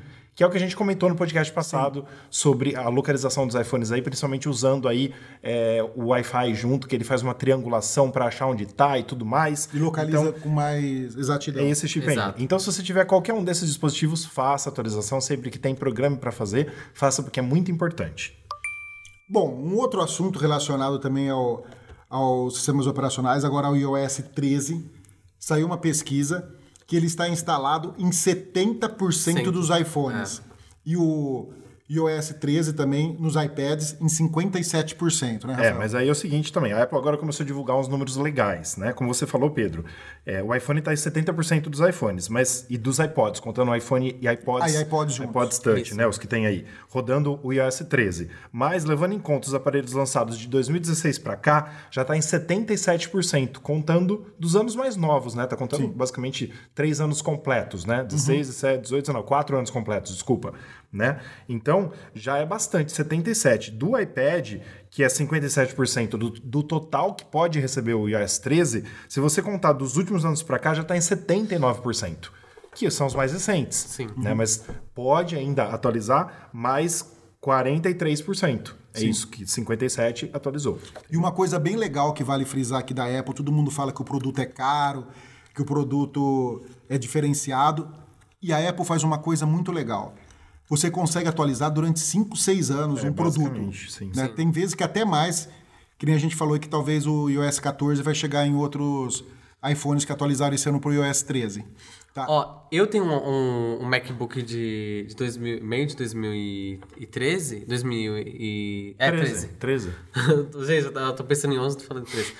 que é o que a gente comentou no podcast passado sobre a localização dos iPhones aí, principalmente usando aí é, o Wi-Fi junto, que ele faz uma triangulação para achar onde está e tudo mais. E localiza Então, com mais exatidão. é esse chip aí. Exato. Então, se você tiver qualquer um desses dispositivos, faça a atualização sempre que tem programa para fazer, faça porque é muito importante. Bom, um outro assunto relacionado também ao, aos sistemas operacionais, agora ao iOS 13, saiu uma pesquisa que ele está instalado em 70% Sim. dos iPhones. E o iOS 13 também nos iPads em 57%, né, É, Rafael? mas aí é o seguinte também, a Apple agora começou a divulgar uns números legais, né? Como você falou, Pedro, é, o iPhone está em 70% dos iPhones, mas e dos iPods, contando o iPhone e iPods, Ah, e iPods juntos. iPods Touch, Isso. né? Os que tem aí, rodando o iOS 13. Mas levando em conta os aparelhos lançados de 2016 para cá, já está em 77%, contando dos anos mais novos, né? Tá contando basicamente três anos completos, né? 16, 17, 18, 19, quatro anos completos, desculpa, né? Então, já é bastante, 77 do iPad, que é 57% do, do total que pode receber o iOS 13, se você contar dos últimos anos para cá, já está em 79%, que são os mais recentes, Sim. né? Mas pode ainda atualizar mais 43%. É isso que 57 atualizou. E uma coisa bem legal que vale frisar aqui da Apple, todo mundo fala que o produto é caro, que o produto é diferenciado, e a Apple faz uma coisa muito legal. Você consegue atualizar durante 5, 6 anos É, um produto. sim. né? Tem vezes que até mais, que nem a gente falou que talvez o iOS 14 vai chegar em outros iPhones que atualizaram esse ano para o iOS 13. Tá? Ó, eu tenho um, um- um MacBook de, de 2000, meio de 2013. 2000 e... É, 13. 13. Gente, eu tô- eu tô pensando em 11, tô falando 13.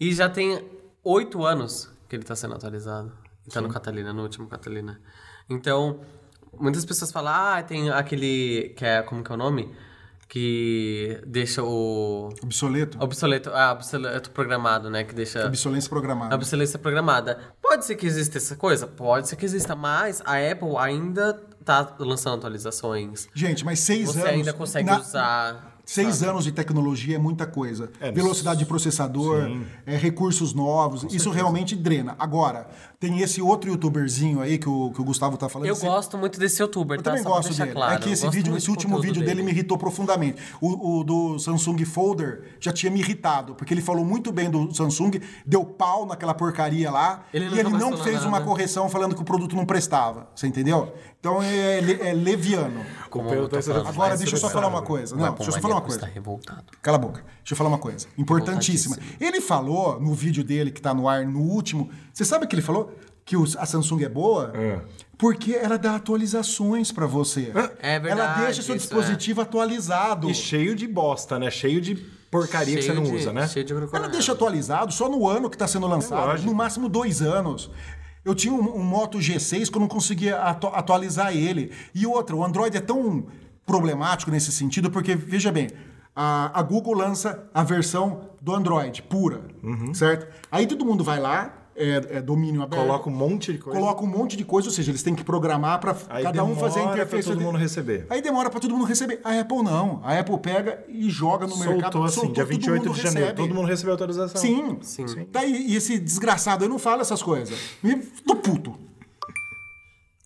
E já tem 8 anos que ele tá sendo atualizado. E tá no Catalina, no último Catalina. Então, muitas pessoas falam, ah, tem aquele... Que é, como que é o nome? Que deixa o... Obsoleto? Obsoleto, ah, obsoleto programado, né? Que deixa... Obsolência programada. A obsolescência programada. Pode ser que exista essa coisa? Pode ser que exista, mas a Apple ainda tá lançando atualizações. Gente, mas seis Você anos. ainda consegue na- usar. Seis anos de tecnologia é muita coisa. É, Velocidade de processador, é, recursos novos, isso realmente drena. Agora, tem esse outro youtuberzinho aí que o, que o Gustavo tá falando. Eu esse- gosto muito desse youtuber, eu tá? também Só gosto dele. claro. é que esse, vídeo, esse do último vídeo dele. me irritou profundamente. O, o do Samsung Folder já tinha me irritado, porque ele falou muito bem do Samsung, deu pau naquela porcaria lá, Ele e ele não fez nada. uma correção falando que o produto não prestava. Você entendeu? Então é, le- é leviano. Como tô tá falando, Agora, deixa eu só falar uma coisa. Não, deixa eu só falar uma coisa. Está revoltado. Cala a boca. Deixa eu falar uma coisa. Importantíssima. Ele falou no vídeo dele que tá no ar, no último. Você sabe o que ele falou? Que os- a Samsung é boa? É. Porque ela dá atualizações pra você. É Ela verdade, deixa seu isso dispositivo atualizado. E cheio de bosta, né? Cheio de porcaria que você Cheio não de- usa, né? Cheio de Ela deixa atualizado só no ano que está sendo lançado, lógico. no máximo dois anos. Eu tinha um, um Moto G6 que eu não conseguia atu- atualizar ele. E outra, o Android é tão problemático nesse sentido, porque, veja bem, a, a Google lança a versão do Android pura, Uhum. certo? Aí todo mundo vai lá, é, é domínio aberto. Coloca um monte de coisa. Coloca um monte de coisa, ou seja, eles têm que programar para cada um fazer a demora pra interface. todo de- mundo receber. Aí demora para todo mundo receber. A Apple não. A Apple pega e joga no mercado. Soltou assim, soltou, dia todo 28 mundo de janeiro. recebe. Todo mundo recebeu a autorização. Sim. Sim. Tá, e, e esse desgraçado aí não fala essas coisas. E tô puto.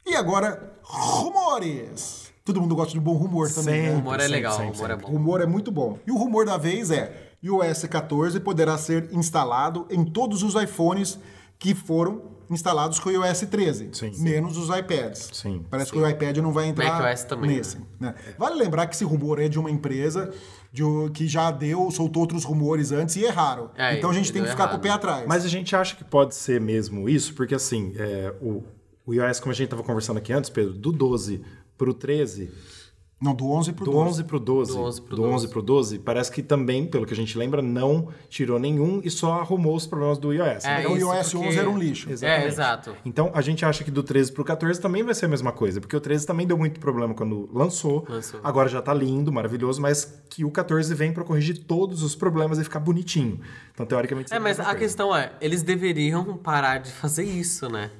E agora, rumores. Todo mundo gosta de bom rumor também, Sempre. né? O humor é Sempre, legal, sempre, o humor é O bom. rumor é muito bom. E o rumor da vez é: iOS 14 poderá ser instalado em todos os iPhones que foram instalados com o iOS 13, Sim. menos os iPads. Sim. Parece que o iPad não vai entrar macOS também, nesse. né? Vale lembrar que esse rumor é de uma empresa de o- que já deu, soltou outros rumores antes e erraram. É, então a gente tem que ficar com o errado. pé atrás. Mas a gente acha que pode ser mesmo isso, porque assim, é, o, o iOS, como a gente estava conversando aqui antes, Pedro, do 12 pro 13, Não, do 11 pro do 12. 11 pro 12, Do 11 pro do 11 pro 12, parece que também, pelo que a gente lembra, não tirou nenhum e só arrumou os problemas do iOS. É, Então o iOS porque- 11 era um lixo. É, exato. Então, a gente acha que do 13 pro 14 também vai ser a mesma coisa, porque o 13 também deu muito problema quando lançou. Lançou. Agora já tá lindo, maravilhoso, mas que o 14 vem pra corrigir todos os problemas e ficar bonitinho. Então, teoricamente, É, mas a coisa. questão é, eles deveriam parar de fazer isso, né?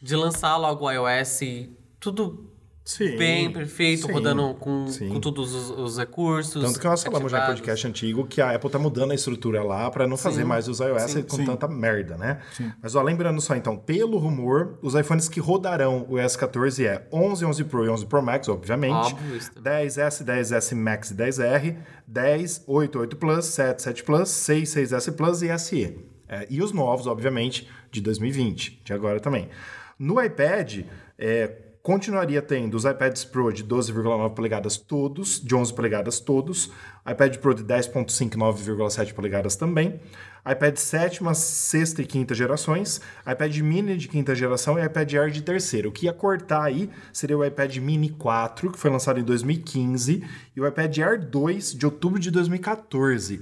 De lançar logo o iOS e tudo Sim, bem perfeito, sim, rodando com, sim. com todos os, os recursos. Tanto que nós falamos já em podcast antigo que a Apple tá mudando a estrutura lá para não fazer mais os iOS Sim. com Sim. tanta merda, né? Mas ó, lembrando só então, pelo rumor, os iPhones que rodarão o iOS 14 é 11, 11 Pro e 11 Pro Max, obviamente. Óbvio, isso também. 10S, 10S Max e 10R, 10, 8, 8 Plus, 7, 7 Plus, 6, 6S Plus e SE. É, e os novos, obviamente, de 2020, de agora também. No iPad, é, continuaria tendo os iPads Pro de 12,9 polegadas todos, de 11 polegadas todos, iPad Pro de 10,5 9,7 polegadas também, iPad sétima, sexta e quinta gerações, iPad Mini de quinta geração e iPad Air de terceira. O que ia cortar aí seria o iPad Mini 4, que foi lançado em 2015, e o iPad Air 2 de outubro de 2014.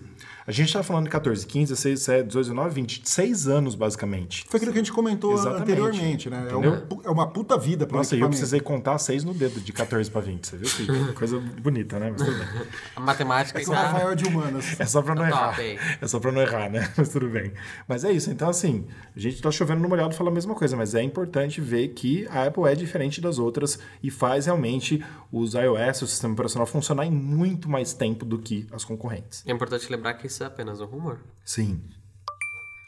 A gente tá falando de 14, 15, 16, 17, 18, 19, 20, seis anos basicamente. Foi aquilo que a gente comentou Exatamente. anteriormente, né? É uma, é uma puta vida para Nossa, e eu precisei contar seis no dedo, de 14 para 20. Você viu que coisa bonita, né? Mas tudo bem. A matemática Sou já... Rafael de Humanas. É só pra não Tá top, errar. aí. É só pra não errar, né? Mas tudo bem. Mas é isso. Então, assim, a gente tá chovendo no molhado fala a mesma coisa, mas é importante ver que a Apple é diferente das outras e faz realmente os iOS, o sistema operacional, funcionar em muito mais tempo do que as concorrentes. É importante lembrar que isso é apenas um rumor. Sim.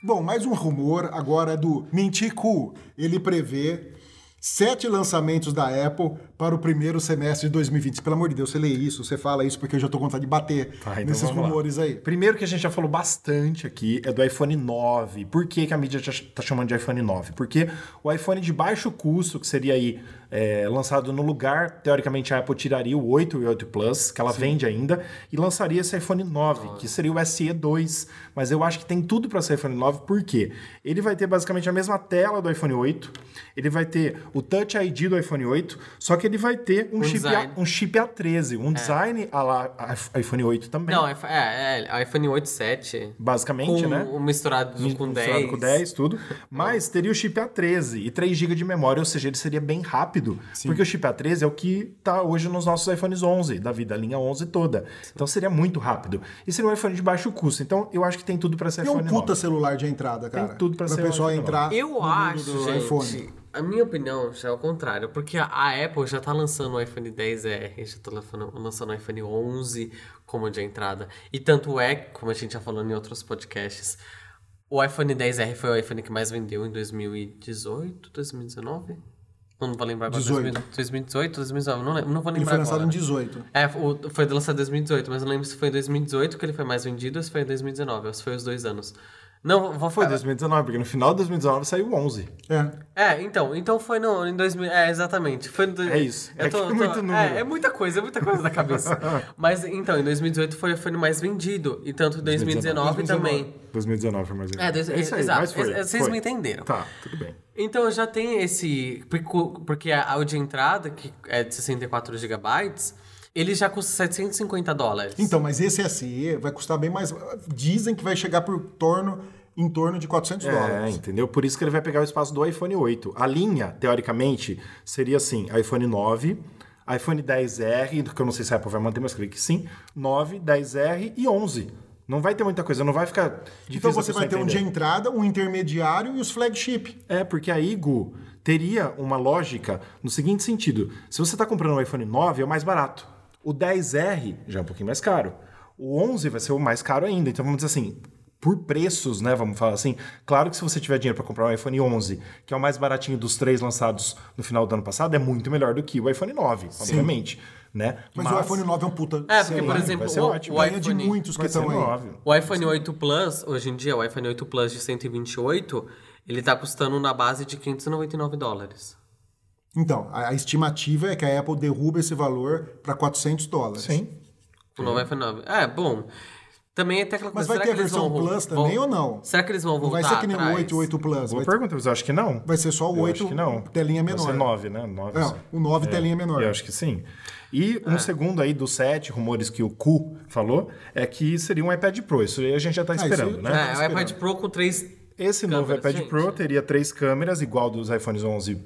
Bom, mais um rumor agora é do Mintico. Ele prevê sete lançamentos da Apple para o primeiro semestre de 2020. Pelo amor de Deus, você lê isso, você fala isso, porque eu já tô com vontade de bater Tá, então nesses vamos lá. rumores aí. Primeiro que a gente já falou bastante aqui é do iPhone 9. Por que, que a mídia já tá chamando de iPhone 9? Porque o iPhone de baixo custo, que seria aí é, lançado no lugar, teoricamente a Apple tiraria o 8 e o 8 Plus, que ela vende ainda, e lançaria esse iPhone 9, que seria o SE2. Mas eu acho que tem tudo para ser iPhone 9, por quê? Ele vai ter basicamente a mesma tela do iPhone 8, ele vai ter o Touch ID do iPhone 8, só que ele vai ter um, Um chip. A, um chip A13, um design a lá iPhone 8 também. Não, é, é, é iPhone 8 7 basicamente, com né? o misturado com Misturado 10. com 10, tudo. Mas teria o chip A13 e 3 GB de memória, ou seja, ele seria bem rápido. Porque o chip A13 é o que tá hoje nos nossos iPhones 11, da vida, a linha 11 toda. Então seria muito rápido. E seria um iPhone de baixo custo. Então eu acho que tem tudo para ser E é um iPhone puta 9. celular de entrada, cara. tudo pra pra ser o pessoal iPhone entrar Eu no mundo acho, do gente, iPhone. A minha opinião já é o contrário, porque a, a Apple já tá lançando o iPhone 10R, já tá lançando, o iPhone 11 como de entrada. E tanto é, como a gente já falou em outros podcasts, o iPhone 10R foi o iPhone que mais vendeu em 2018, 2019? Eu não vou lembrar agora. 18. 2000 2018, 2019, não, lembro, não vou Ele lembrar foi lançado agora. em 18. É, o- foi lançado em 2018, mas eu não lembro se foi em 2018 que ele foi mais vendido ou se foi em 2019, ou se foi os dois anos. Não, vou Foi falar. 2019, porque no final de 2019 saiu o 11. É. É, então, então foi no, em 2000, é, exatamente, foi no, É isso, eu é que é muito número. É, é muita coisa, é muita coisa na cabeça. Mas, então, em 2018 foi, foi o mais vendido, e tanto em 2019, 2019 também. 2019 foi mais É, dois- é isso aí, exato, mas foi, vocês foi. me entenderam. Tá, tudo bem. Então já tem esse. porque- a, de entrada, que é de 64 GB, ele já custa 750 dólares. Então, mas esse SE vai custar bem mais. Dizem que vai chegar por torno, em torno de 400 É, dólares. entendeu? Por isso que ele vai pegar o espaço do iPhone 8. A linha, teoricamente, seria assim: iPhone 9, iPhone 10R, que eu não sei se a Apple vai manter, mas creio que sim, 9, 10R e 11. Não vai ter muita coisa, não vai ficar difícil Então você vai ter um de entrada, um intermediário e os flagship. É, porque aí, Gu, teria uma lógica no seguinte sentido: se você está comprando um iPhone 9, é o mais barato. O 10R já é um pouquinho mais caro. O 11 vai ser o mais caro ainda. Então vamos dizer assim. Por preços, né? Vamos falar assim. Claro que se você tiver dinheiro para comprar um iPhone 11, que é o mais baratinho dos três lançados no final do ano passado, é muito melhor do que o iPhone 9, obviamente, né? Mas, o iPhone 9 é um puta. É, porque, por exemplo, vai ser o, ótimo. o Ganha de iPhone. muitos que estão aí. 9. O iPhone 8 Plus, hoje em dia, o iPhone 8 Plus de 128, ele tá custando na base de 599 dólares. Então, a, a estimativa é que a Apple derruba esse valor para 400 dólares. Sim. O novo iPhone 9. É, bom. Também tem aquela Mas coisa. vai ter a versão Plus vão- também ou não? Será que eles vão Não voltar vai ser que nem o 8 e o 8 Plus. Boa Vai, pergunta, mas eu acho que não. vai ser só o Eu 8 acho que não. telinha menor. Vai ser 9, né? 9, É, o 9 telinha menor. Eu acho que sim. E É. um segundo aí dos sete rumores que o Ku falou é que seria um iPad Pro. Isso aí a gente já tá isso esperando, aí- né? É, o esperando. iPad Pro com três. Esse novo câmeras, iPad gente. Pro teria três câmeras, igual dos iPhones 11,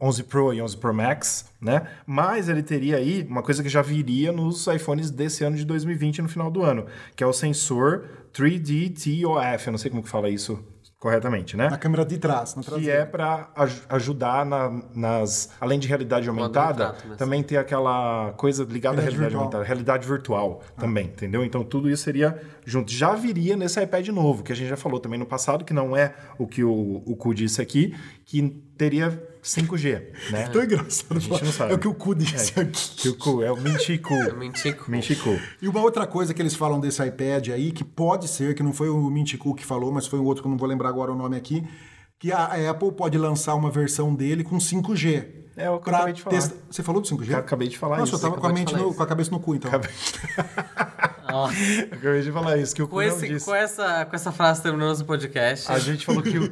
11 Pro e 11 Pro Max, né? Mas ele teria aí uma coisa que já viria nos iPhones desse ano de 2020, no final do ano, que é o sensor 3D TOF. Eu não sei como que fala isso corretamente, né? Na câmera de trás, na que é para ajudar na- nas além de realidade aumentada, retrato, né? também ter aquela coisa ligada à Realidade realidade virtual. aumentada, realidade virtual também, entendeu? Então tudo isso seria junto. Já viria nesse iPad novo, que a gente já falou também no passado, que não é o que o, o Cu disse aqui, que teria 5G, né? Tão engraçado. gente não sabe. É o que o cu disse aqui. Que o Cu é o Minchiku. Mentico. Minchiku. E uma outra coisa que eles falam desse iPad aí, que pode ser, que não foi o Minticu que falou, mas foi um outro que eu não vou lembrar agora o nome aqui, que a Apple pode lançar uma versão dele com 5G. É o que eu acabei de falar. testa- Você falou do 5G? Eu acabei de falar Nossa, isso. eu tava com a, mente no- com a cabeça no cu, então. Nossa. Acabei de falar isso, que o Cu Com, não esse, disse. com, essa, com essa frase terminamos o podcast. A gente falou que. o-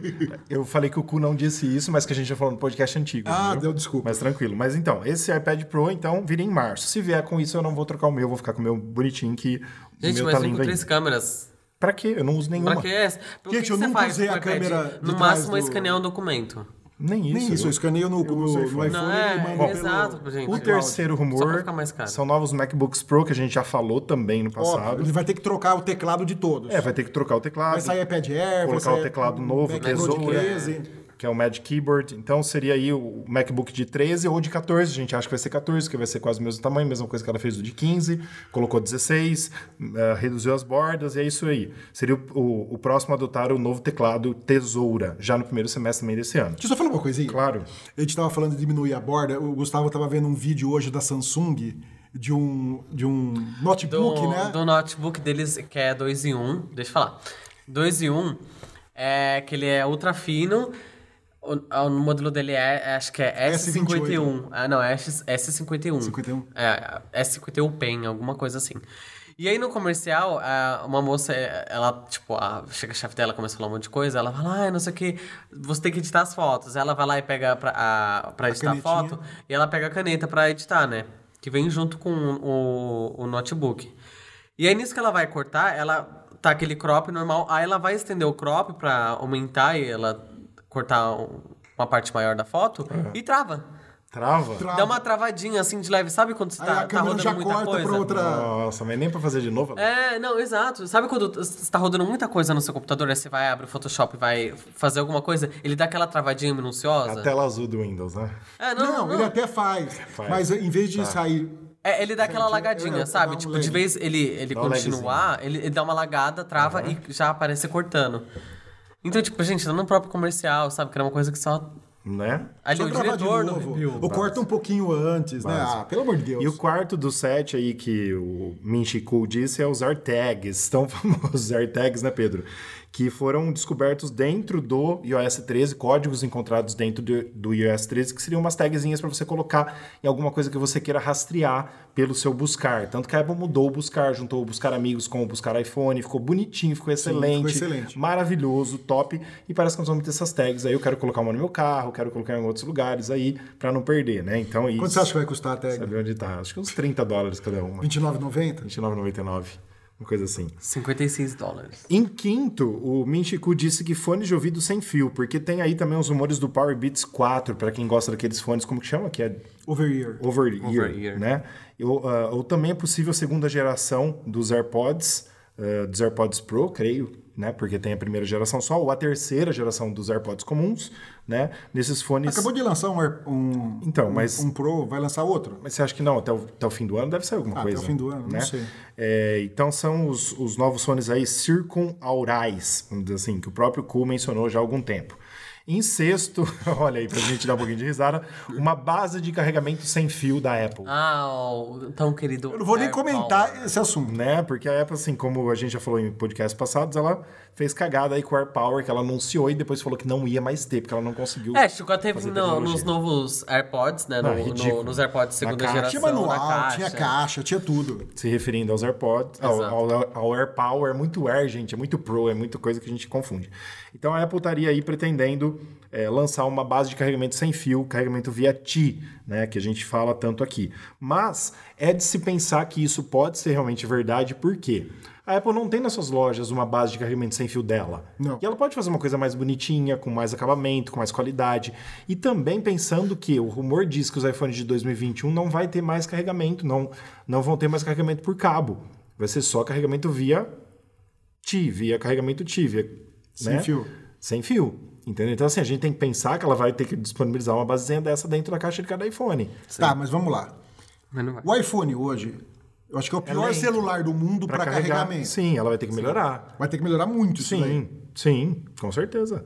eu falei que o Cu não disse isso, mas que a gente já falou no podcast antigo. Ah, entendeu? deu desculpa. Mas tranquilo. Mas então, esse iPad Pro, então, vira em março. Se vier com isso, eu não vou trocar o meu, vou ficar com o meu bonitinho, que o Gente, meu mas tá lindo com aí. três câmeras. Pra quê? Eu não uso nenhuma. Pra que é? O que Gente, que eu nunca usei com o a iPad? câmera No máximo, do- escanear um documento. Nem isso. Nem isso, eu escaneio no, no, no iPhone. Não, e é, mando pelo- exato, gente. O terceiro rumor ficar mais caro. são novos MacBooks Pro, que a gente já falou também no passado. Óbvio, ele vai ter que trocar o teclado de todos. É, vai ter que trocar o teclado. Vai sair iPad Air, vai colocar sair o teclado um novo, MacBook de tesoura, 13. Que é o Magic Keyboard. Então seria aí o MacBook de 13 ou de 14. A gente acha que vai ser 14, que vai ser quase o mesmo tamanho, mesma coisa que ela fez do de 15, colocou 16, eh, reduziu as bordas e é isso aí. Seria o, o- o próximo a adotar o novo teclado Tesoura, já no primeiro semestre também desse ano. Deixa eu só falar uma coisinha. Claro. A gente tava falando de diminuir a borda. O Gustavo tava vendo um vídeo hoje da Samsung de um, de um notebook, do, né? do notebook deles, que é 2 em 1. Um, deixa eu falar. 2 em 1 um, é que ele é ultra fino. O, o modelo dele é, é, acho que é S51. Ah, não, é S, S51. 51. É, S51 Pen, alguma coisa assim. E aí no comercial, a- uma moça, é, ela, tipo, a, chega a chefe dela, começa a falar um monte de coisa, ela fala, ah, não sei o que, você tem que editar as fotos. Ela vai lá e pega pra, a, pra editar a canetinha. foto, e ela pega a caneta pra editar, né? Que vem junto com o, o notebook. E aí nisso que ela vai cortar, ela tá aquele crop normal, aí ela vai estender o crop pra aumentar e ela cortar um- uma parte maior da foto e trava. Trava? Trava. Dá uma travadinha assim de leve, sabe quando você Aí tá, a tá rodando já muita corta coisa? pra outra. Nossa, mas nem pra fazer de novo? É, não, exato. Sabe quando você tá rodando muita coisa no seu computador, aí você vai, abre o Photoshop e vai fazer alguma coisa, ele dá aquela travadinha minuciosa? A tela azul do Windows, né? É, Não, não, não. ele até faz. Faz. Mas em vez Tá. de sair. É, ele dá aquela Gente, lagadinha, é, sabe? um Tipo, lag. de vez ele, ele Dá um continuar, ele, ele dá uma lagada, trava e já aparece cortando. Então, tipo, gente, tá no próprio comercial, sabe? Que era uma coisa que só. Né? Ali, só o diretor viu. Ou corta um pouquinho antes, né? Ah, pelo amor de Deus. E o quarto do set aí que o Minchiku disse é os AirTags, tão famosos AirTags, né, Pedro? Que foram descobertos dentro do iOS 13, códigos encontrados dentro do, do iOS 13, que seriam umas tagzinhas para você colocar em alguma coisa que você queira rastrear pelo seu buscar. Tanto que a Apple mudou o buscar, juntou o buscar amigos com o buscar iPhone, ficou bonitinho, ficou excelente, excelente. maravilhoso, top. E parece que nós vamos ter essas tags aí. Eu quero colocar uma no meu carro, quero colocar em outros lugares aí, para não perder, né? Então, isso. Quanto você acha que vai custar a tag? Sabe onde tá? Acho que uns 30 dólares cada uma. R$29,90? 29,99. Uma coisa assim. 56 dólares. Em quinto, o Minchiku disse que fones de ouvido sem fio, porque tem aí também os rumores do Power Beats 4, para quem gosta daqueles fones, como que chama? Que é Over ear. over ear, Over-ear. né? Ou, ah, ou também é possível a segunda geração dos AirPods, ah, dos AirPods Pro, creio, né? Porque tem a primeira geração só, ou a terceira geração dos AirPods comuns, né? Nesses fones... Acabou de lançar um, um, Então, um- mas- um Pro, vai lançar outro? Mas você acha que não? Até o, até o fim do ano deve sair alguma Ah, até coisa. o fim do ano, não né? sei. É, então são os, os novos fones aí circunaurais, vamos dizer assim, que o próprio Ku mencionou já há algum tempo. Em sexto, olha aí, pra gente dar um pouquinho de risada, uma base de carregamento sem fio da Apple. Ah, o tão querido. Eu não vou nem comentar esse assunto. Né? Porque a Apple, assim, como a gente já falou em podcasts passados, ela fez cagada aí com o AirPower, que ela anunciou e depois falou que não ia mais ter, porque ela não conseguiu. É, chegou até fazer no- nos novos AirPods, né? No, Ah, ridículo. no- nos AirPods Na segunda caixa. geração. Tinha manual, na tinha caixa, tinha tudo. se referindo aos AirPods, ao, ao, ao AirPower, é muito Air, gente, é muito Pro, é muita coisa que a gente confunde. Então a Apple estaria aí pretendendo é, lançar uma base de carregamento sem fio, carregamento via T, né, que a gente fala tanto aqui. Mas é de se pensar que isso pode ser realmente verdade, por quê? A Apple não tem nas suas lojas uma base de carregamento sem fio dela. Não. E ela pode fazer uma coisa mais bonitinha, com mais acabamento, com mais qualidade. E também pensando que o rumor diz que os iPhones de 2021 não vai ter mais carregamento, não, não vão ter mais carregamento por cabo. Vai ser só carregamento via T, via carregamento T, via, Sem né? fio. sem fio. Entendeu? Então, assim, a gente tem que pensar que ela vai ter que disponibilizar uma basezinha dessa dentro da caixa de cada iPhone. Tá, mas vamos lá. Mas não vai. O iPhone hoje, eu acho que é o pior lento. celular do mundo para carregamento. Sim, ela vai ter que melhorar. Vai ter que melhorar muito isso daí. Sim, sim, com certeza.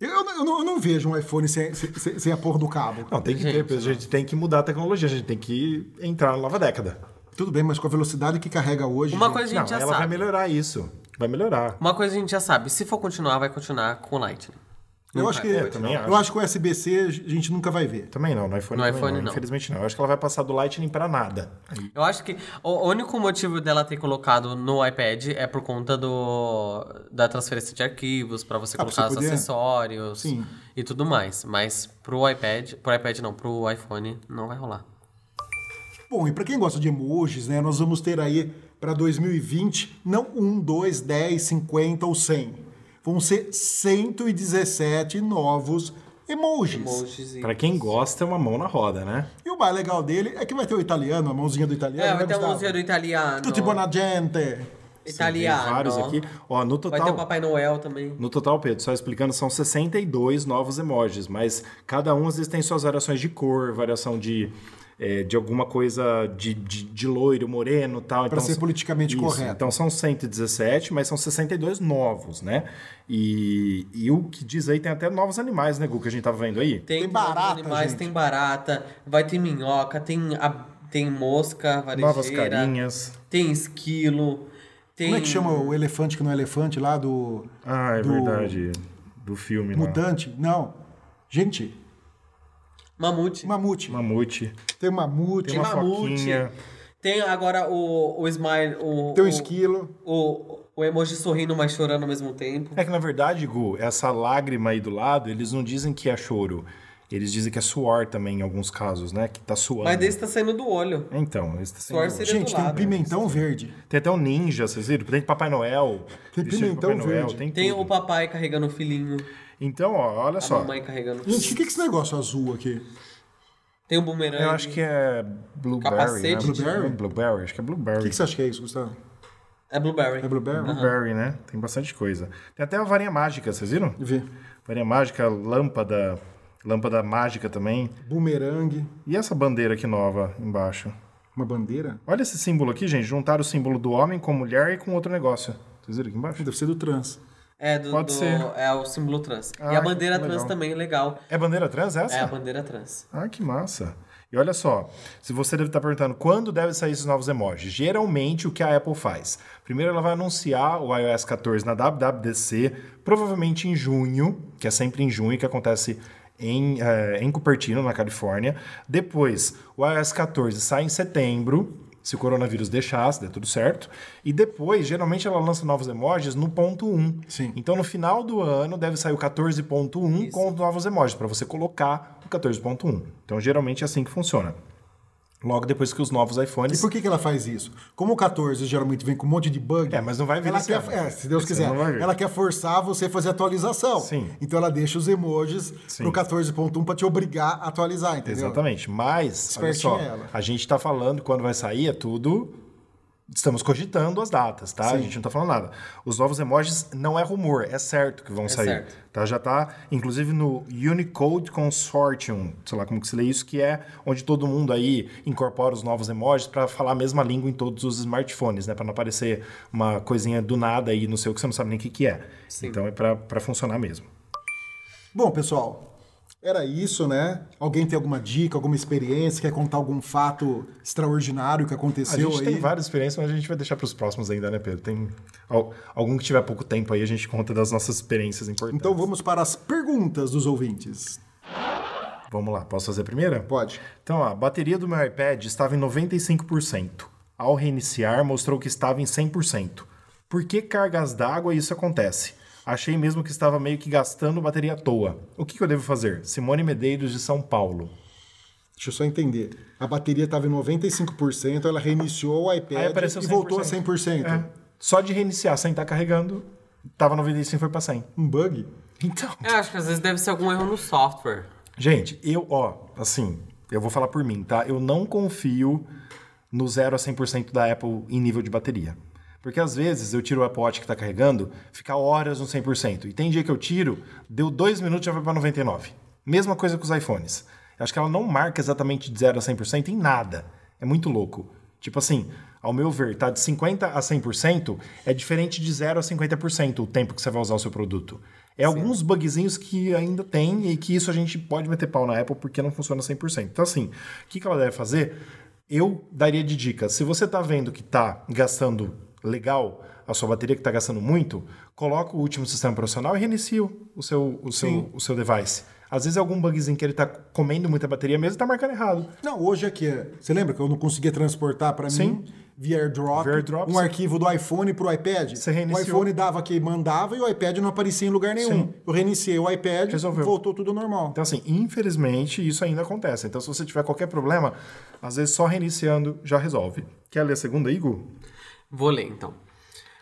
Eu, eu não, eu não vejo um iPhone sem, sem, sem a porra do cabo. Não, tem que Gente, ter, a gente tem que mudar a tecnologia, a gente tem que entrar na nova década. Tudo bem, mas com a velocidade que carrega hoje. Uma gente, coisa a Não, gente já ela vai sabe. melhorar isso. Vai melhorar. Uma coisa a gente já sabe. Se for continuar, vai continuar com o Lightning. Eu acho que, vai. É, também eu acho. acho que o USB-C a gente nunca vai ver. Também não, no iPhone, No também iPhone, não, não. Infelizmente não. Eu acho que ela vai passar do Lightning pra nada. Eu acho que o único motivo dela ter colocado no iPad é por conta do da transferência de arquivos, pra você Ah, colocar você os poder- acessórios Sim. e tudo mais. Mas pro iPad, pro iPad não, pro iPhone não vai rolar. Bom, e para quem gosta de emojis, né, nós vamos ter aí para 2020 não 1, 2, 10, 50 ou 100. Vão ser 117 novos emojis. Pra quem gosta, é uma mão na roda, né? E o mais legal dele é que vai ter o italiano, a mãozinha do italiano. É, né, vai ter a mãozinha do italiano. Tutti buona gente. Italiano. vários aqui. Ó, no Vai ter o total, Papai Noel também. no total, Pedro, só explicando, são 62 novos emojis, mas cada um às vezes tem suas variações de cor, variação de, é, de alguma coisa de, de, de loiro, moreno e tal. Pra então, ser politicamente Isso, correto. Então são 117, mas são 62 novos, né? E, e o que diz aí tem até novos animais, né, Gu, que a gente tava vendo aí? Tem, Tem barata, animais, gente. tem barata, vai ter minhoca, tem, a- tem mosca, varejeira. Novas carinhas. Tem esquilo. Tem... Como é que chama o elefante que não é elefante lá do Ah, é Do- verdade. Do filme lá. mutante? Não. Gente, Mamute. mamute. Mamute. Tem mamute, Tem uma mamute. foquinha. Tem agora o, o smile, o, tem um o, esquilo. o, o emoji sorrindo, mas chorando ao mesmo tempo. É que na verdade, Gu, essa lágrima aí do lado, eles não dizem que é choro. Eles dizem que é suor também, em alguns casos, né? Que tá suando. Mas desse tá saindo do olho. Então, esse tá sendo... Suor seria Gente, do tem um pimentão verde. Tem até um ninja, vocês viram? Tem Papai Noel. Tem pimentão Papai Noel, verde. Tem, Tem tudo. o papai carregando o filhinho, Então, ó, olha a só. mamãe carregando o Gente, o que é esse negócio azul aqui? Tem o bumerangue. Eu acho que é Blueberry, Capacete né? de- Blueberry? Blueberry, acho que é O Blueberry. que, que você acha que é isso, Gustavo? É blueberry. É blueberry? Blueberry, né? Tem bastante coisa. Tem até a varinha mágica, vocês viram? Vê. Varinha mágica, lâmpada, lâmpada mágica também. Bumerangue. E essa bandeira aqui nova embaixo? Uma bandeira? Olha esse símbolo aqui, gente. Juntaram o símbolo do homem com mulher e com outro negócio. Vocês viram aqui embaixo? Deve ser do trans. É, do, Pode do- ser. é o símbolo trans. Ah, e a que bandeira trans também, legal. É bandeira trans essa? É a bandeira trans. Ah, que massa. E olha só, se você deve estar perguntando quando deve sair esses novos emojis, geralmente o que a Apple faz? Primeiro ela vai anunciar o iOS 14 na WWDC, provavelmente em junho, que é sempre em junho que acontece em, eh, em Cupertino, na Califórnia. Depois, o iOS 14 sai em setembro, se o coronavírus deixar, se der tudo certo. E depois, geralmente ela lança novos emojis no ponto 1. Sim. Então, no final do ano, deve sair o 14.1 com os novos emojis, para você colocar o 14.1. Então, geralmente é assim que funciona. Logo depois que os novos E iPhones... por que, que ela faz isso? Como o 14 geralmente vem com um monte de bug. É, mas não vai vir ela quer, ano. é, Se Deus quiser. Ela quer forçar você a fazer atualização. Sim. Então ela deixa os emojis Sim. pro 14.1 pra te obrigar a atualizar, entendeu? Exatamente. Mas, olha só, ela. a gente está falando quando vai sair, é tudo. Estamos cogitando as datas, tá? A Sim. gente não tá falando nada. Os novos emojis não é rumor, é certo que vão sair. certo. Tá? Já tá, inclusive, no Unicode Consortium, sei lá como que se lê isso, que é onde todo mundo aí incorpora os novos emojis para falar a mesma língua em todos os smartphones, né? Para não aparecer uma coisinha do nada aí no seu que você não sabe nem o que, que é. Então é para funcionar mesmo. Bom, pessoal, era isso, né? Alguém tem alguma dica, alguma experiência, quer contar algum fato extraordinário que A aconteceu gente aí? tem várias experiências, mas a gente vai deixar para os próximos ainda, né, Pedro? Tem al- algum que tiver pouco tempo aí, a gente conta das nossas experiências importantes. Então vamos para as perguntas dos ouvintes. Vamos lá, posso fazer a primeira? Pode. Então, a bateria do meu iPad estava em 95%. Ao reiniciar, mostrou que estava em 100%. Por que cargas d'água isso acontece? Achei mesmo que estava meio que gastando bateria à toa. O que, que eu devo fazer? Simone Medeiros, de São Paulo. Deixa eu só entender. A bateria estava em 95%, ela reiniciou o Aí iPad e voltou a 100%. 100%. É. Só de reiniciar sem estar carregando, estava 95% e foi para 100%. Um bug? Então, Eu acho que às vezes deve ser algum erro no software. Gente, eu, ó, assim, eu vou falar por mim, tá? Eu não confio no 0 a 100% da Apple em nível de bateria. Porque às vezes eu tiro o Apple Watch que está carregando, fica horas no 100%. E tem dia que eu tiro, deu dois minutos já vai para 99%. Mesma coisa com os iPhones. Eu acho que ela não marca exatamente de 0 a 100% em nada. É muito louco. Tipo assim, ao meu ver, tá de 50% a 100% é diferente de 0 a 50% o tempo que você vai usar o seu produto. É Sim. alguns bugzinhos que ainda tem e que isso a gente pode meter pau na Apple porque não funciona 100%. Então assim, o que, que ela deve fazer? Eu daria de dica, se você tá vendo que tá gastando legal a sua bateria que está gastando muito, coloca o último sistema profissional e reinicia o seu, o seu, o seu device. Às vezes é algum bugzinho que ele está comendo muita bateria mesmo e está marcando errado. Não, hoje aqui, é, você lembra que eu não conseguia transportar para mim via AirDrop, AirDrop um sim. arquivo do iPhone para o iPad? Você reiniciou. O iPhone dava que mandava e o iPad não aparecia em lugar nenhum. Sim. Eu reiniciei o iPad, Resolveu. voltou tudo normal. Então assim, infelizmente isso ainda acontece. Então se você tiver qualquer problema, às vezes só reiniciando já resolve. Quer ler a segunda, Igor? Vou ler então.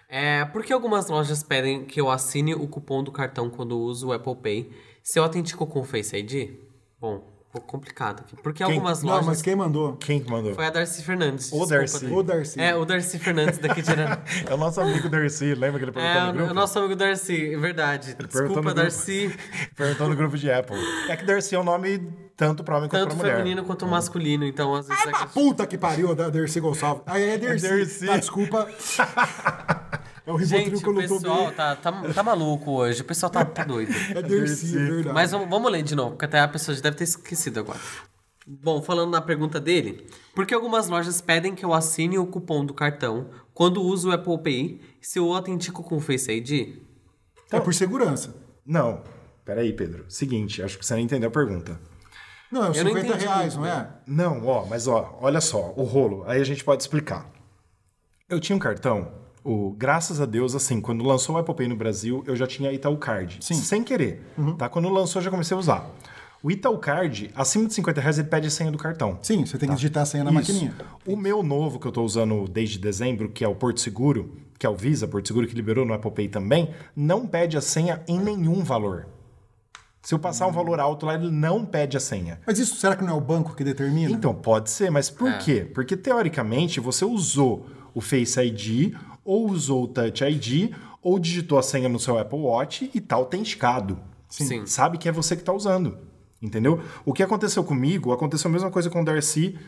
É, por que algumas lojas pedem que eu assine o cupom do cartão quando uso o Apple Pay se eu autentico com o Face ID? Bom, pouco complicado aqui. Porque quem? algumas lojas. Não, mas quem mandou? Quem mandou? Foi a Darcy Fernandes. O Darcy. O Darcy. É, o Darcy Fernandes daqui de É o nosso amigo Darcy, lembra que ele perguntou é, no grupo? É, o nosso amigo Darcy, é verdade. Ele Desculpa, Darcy. perguntou no grupo de Apple. É que Darcy é um nome tanto para homem quanto para mulher. Tanto feminino quanto masculino, então às vezes... Ai, é que... puta que pariu, da Darcy Gonçalves. Aí é Darcy. É Darcy. Ah, desculpa. É o Gente, que eu o pessoal tá, tá, tá maluco hoje. O pessoal tá, tá doido. É Dercy, é verdade. Mas vamos, vamos ler de novo, porque até a pessoa já deve ter esquecido agora. Bom, falando na pergunta dele, por que algumas lojas pedem que eu assine o cupom do cartão quando uso o Apple Pay se eu autentico com o Face ID? Então, é por segurança. Não. Peraí, Pedro. Seguinte, acho que você não entendeu a pergunta. Não, é os 50 entendi, reais, não é? Não, ó, mas ó, olha só, o rolo. Aí a gente pode explicar. Eu tinha um cartão o, graças a Deus, assim, quando lançou o Apple Pay no Brasil, eu já tinha Itaú Card. Sim. Sem querer. Uhum. Tá? Quando lançou, eu já comecei a usar. O Itaú Card, acima de 50 reais, ele pede a senha do cartão. Sim, você tem tá? que digitar a senha na Isso. maquininha. O meu novo, que eu estou usando desde dezembro, que é o Porto Seguro, que é o Visa, Porto Seguro, que liberou no Apple Pay também, não pede a senha em nenhum valor. Se eu passar um valor alto lá, ele não pede a senha. Mas isso será que não é o banco que determina? Então, pode ser, mas por é. quê? Porque teoricamente você usou o Face ID ou usou o Touch ID ou digitou a senha no seu Apple Watch e está autenticado. Sim. Sabe que é você que está usando. Entendeu? O que aconteceu comigo, aconteceu a mesma coisa com o Darcy.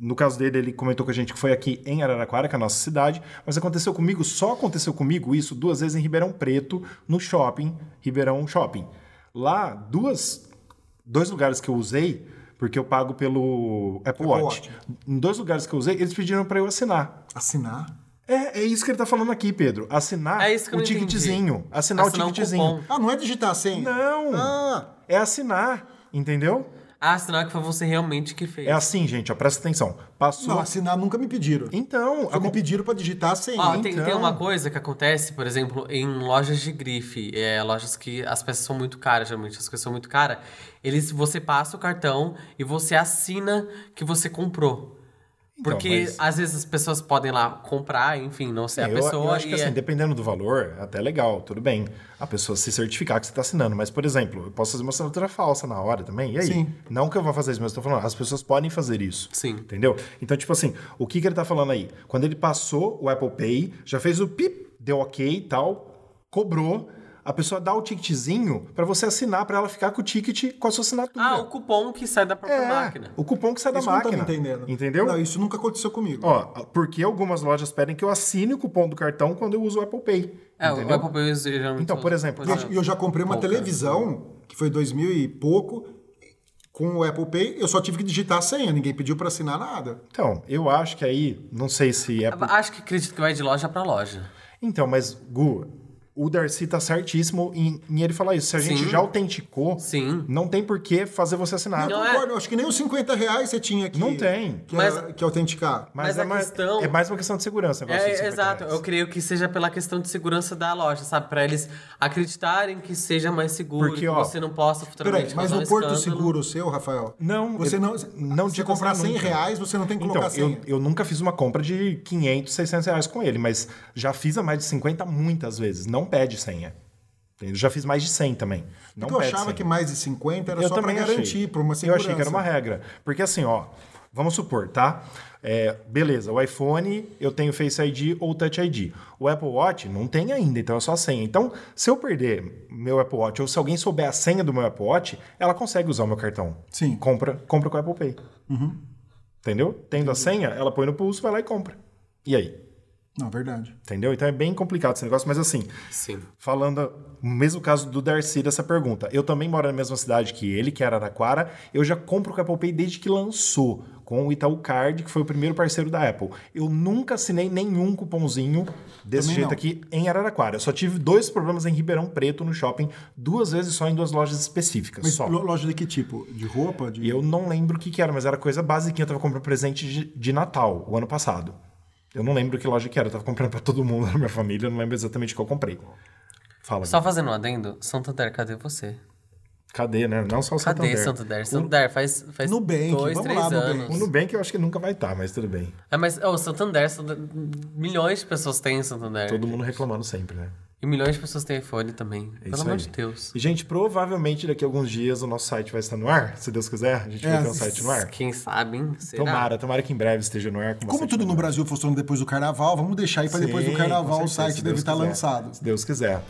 No caso dele, ele comentou com a gente que foi aqui em Araraquara, que é a nossa cidade. Mas aconteceu comigo, só aconteceu comigo isso duas vezes em Ribeirão Preto, no shopping, Ribeirão Shopping. Lá, duas, dois lugares que eu usei, porque eu pago pelo Apple, Apple Watch. Watch. Em dois lugares que eu usei, eles pediram para eu assinar. Assinar? É, é isso que ele tá falando aqui, Pedro. Assinar é o ticketzinho. Entendi. Assinar, assinar o ticketzinho. Um ah, não é digitar a senha? Não. Ah. É assinar, entendeu? Ah, assinar que foi você realmente que fez. É assim, gente, ó, presta atenção. Passou. Não, assinar nunca me pediram. Então. Só a... me pediram para digitar a senha. Ah, tem, então... tem uma coisa que acontece, por exemplo, em lojas de grife, é, lojas que as peças são muito caras, geralmente as coisas são muito caras. Eles, você passa o cartão e você assina que você comprou. Então, Porque mas... às vezes as pessoas podem lá comprar, enfim, não sei a pessoa. Eu acho que assim, é... dependendo do valor, até legal, tudo bem. A pessoa se certificar que você está assinando. Mas, por exemplo, eu posso fazer uma assinatura falsa na hora também. E aí? Sim. Não que eu vou fazer isso, mas eu tô falando, as pessoas podem fazer isso. Sim. Entendeu? Então, tipo assim, o que, que ele está falando aí? Quando ele passou o Apple Pay, já fez o pip, deu ok e tal, cobrou a pessoa dá o ticketzinho para você assinar para ela ficar com o ticket com a sua assinatura. Ah, o cupom que sai da própria é, máquina. O cupom que sai isso da máquina. Não tô entendendo. Entendeu? Não, isso nunca aconteceu comigo. Ó, porque algumas lojas pedem que eu assine o cupom do cartão quando eu uso o Apple Pay. É, entendeu? o Apple Pay geralmente. Então, por exemplo, eu, eu já comprei uma televisão que foi 2000 e pouco com o Apple Pay, eu só tive que digitar a senha, ninguém pediu para assinar nada. Então, eu acho que aí, não sei se é. Por... Acho que acredito que vai de loja para loja. Então, mas, Gu, o Darcy tá certíssimo em, em, ele falar isso. Se a Sim. gente já autenticou, Sim. não tem por que fazer você assinar. Não, eu concordo, é... acho que nem os 50 reais você tinha que, não tem. que, mas, é, que autenticar. Mas, mas é, a mais, questão... é mais uma questão de segurança. É, exato, reais. eu creio que seja pela questão de segurança da loja, sabe? Para eles acreditarem que seja mais seguro, Porque, ó, que você não possa futuramente Peraí, mas no Porto Seguro seu, Rafael, não, você não, não de comprar 100 nunca. reais, você não tem que colocar então, eu, eu, nunca fiz uma compra de 500, 600 reais com ele, mas já fiz a mais de 50 muitas vezes. Não pede senha. Eu já fiz mais de 100 também. Não eu achava 100. que mais de 50 era eu só para garantir, para uma segurança. Eu achei que era uma regra. Porque assim, ó, vamos supor, tá? É, beleza, o iPhone eu tenho Face ID ou Touch ID. O Apple Watch não tem ainda, então é só a senha. Então, se eu perder meu Apple Watch ou se alguém souber a senha do meu Apple Watch, ela consegue usar o meu cartão. Sim. Compra, compra com o Apple Pay. Entendeu? Tendo a senha, ela põe no pulso, vai lá e compra. E aí? Não, verdade. Entendeu? Então é bem complicado esse negócio, mas assim, Sim. falando no mesmo caso do Darcy dessa pergunta. Eu também moro na mesma cidade que ele, que era Araraquara. Eu já compro o Apple Pay desde que lançou, com o Itaú Card, que foi o primeiro parceiro da Apple. Eu nunca assinei nenhum cupomzinho desse Também jeito não. aqui em Araraquara. Eu só tive dois problemas em Ribeirão Preto, no shopping, duas vezes só em duas lojas específicas. Mas só. lo- loja de que tipo? De roupa? De... E eu não lembro o que, que era, mas era coisa basiquinha. Eu tava comprando presente de, de Natal, o ano passado. Eu não lembro que loja que era. Eu tava comprando pra todo mundo na minha família. Eu não lembro exatamente o que eu comprei. Fala. Só fazendo um adendo, Santander, cadê você? Cadê, né? Não só o Cadê Santander. Santander? Santander faz, faz Nubank, dois, vamos três lá, Nubank. anos. O Nubank eu acho que nunca vai estar, mas tudo bem. É, mas o Santander, Santander- milhões de pessoas têm Santander. Todo mundo reclamando sempre, né? E milhões de pessoas têm iPhone também. É Pelo amor aí. de Deus. E, gente, provavelmente daqui a alguns dias o nosso site vai estar no ar, se Deus quiser. A gente É, vai ter um site no ar. Quem sabe, hein? Será? Tomara, tomara que em breve esteja no ar. Com Como tudo no. Brasil funciona depois do carnaval, vamos deixar aí para depois do carnaval com o certeza, site deve estar quiser. lançado. Se Deus quiser.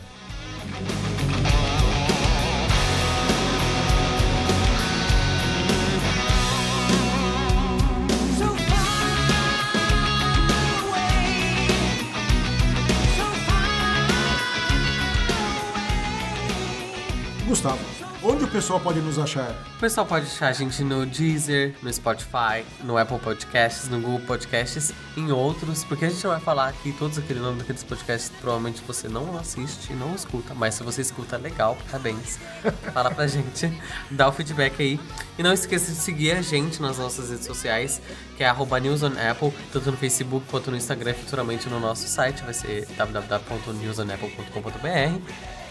Pessoal pode nos achar? O pessoal pode achar a gente no Deezer, no Spotify, no Apple Podcasts, no Google Podcasts, em outros, porque a gente vai falar aqui todos aquele nome daqueles podcasts que provavelmente você não assiste e não escuta, mas se você escuta, legal, parabéns. Fala pra gente, dá o feedback aí. E não esqueça de seguir a gente nas nossas redes sociais, que é arroba News on Apple, tanto no Facebook quanto no Instagram, futuramente no nosso site, vai ser www.newsonapple.com.br.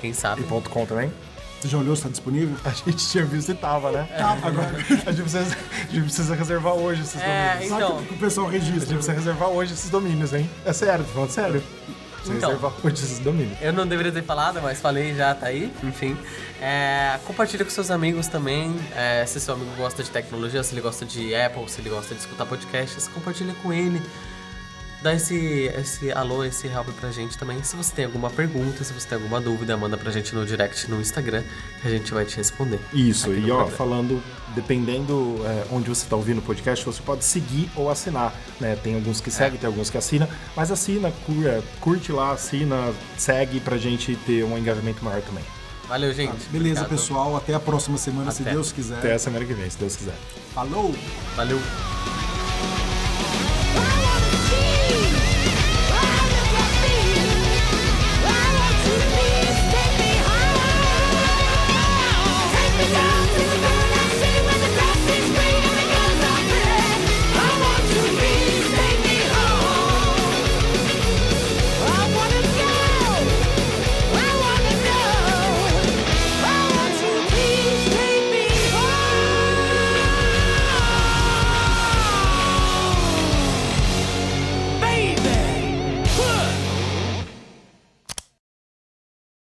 Quem sabe? E ponto .com também? Você já olhou se está disponível? A gente tinha visto e tava, né? Agora, A gente precisa, a gente precisa reservar hoje esses É, domínios. então. sabe que o pessoal A registra? gente precisa reservar hoje esses domínios, hein? É sério, tô falando sério. Precisa Então. reservar hoje esses domínios. Eu não deveria ter falado, mas falei já, tá aí. Enfim. É, compartilha com seus amigos também. É, se seu amigo gosta de tecnologia, se ele gosta de Apple, se ele gosta de escutar podcasts, compartilha com ele. Dá esse, esse alô, esse help pra gente também. Se você tem alguma pergunta, se você tem alguma dúvida, manda pra gente no direct no Instagram que a gente vai te responder. Isso, e ó, programa. falando, dependendo é, onde você está ouvindo o podcast, você pode seguir ou assinar, né? Tem alguns que seguem, tem alguns que assinam, mas assina, cu- é, curte lá, assina, segue pra gente ter um engajamento maior também. Valeu, gente. Beleza, Obrigado. pessoal. Até a próxima semana, se Até. Deus quiser. Até a semana que vem, se Deus quiser. Falou! Valeu.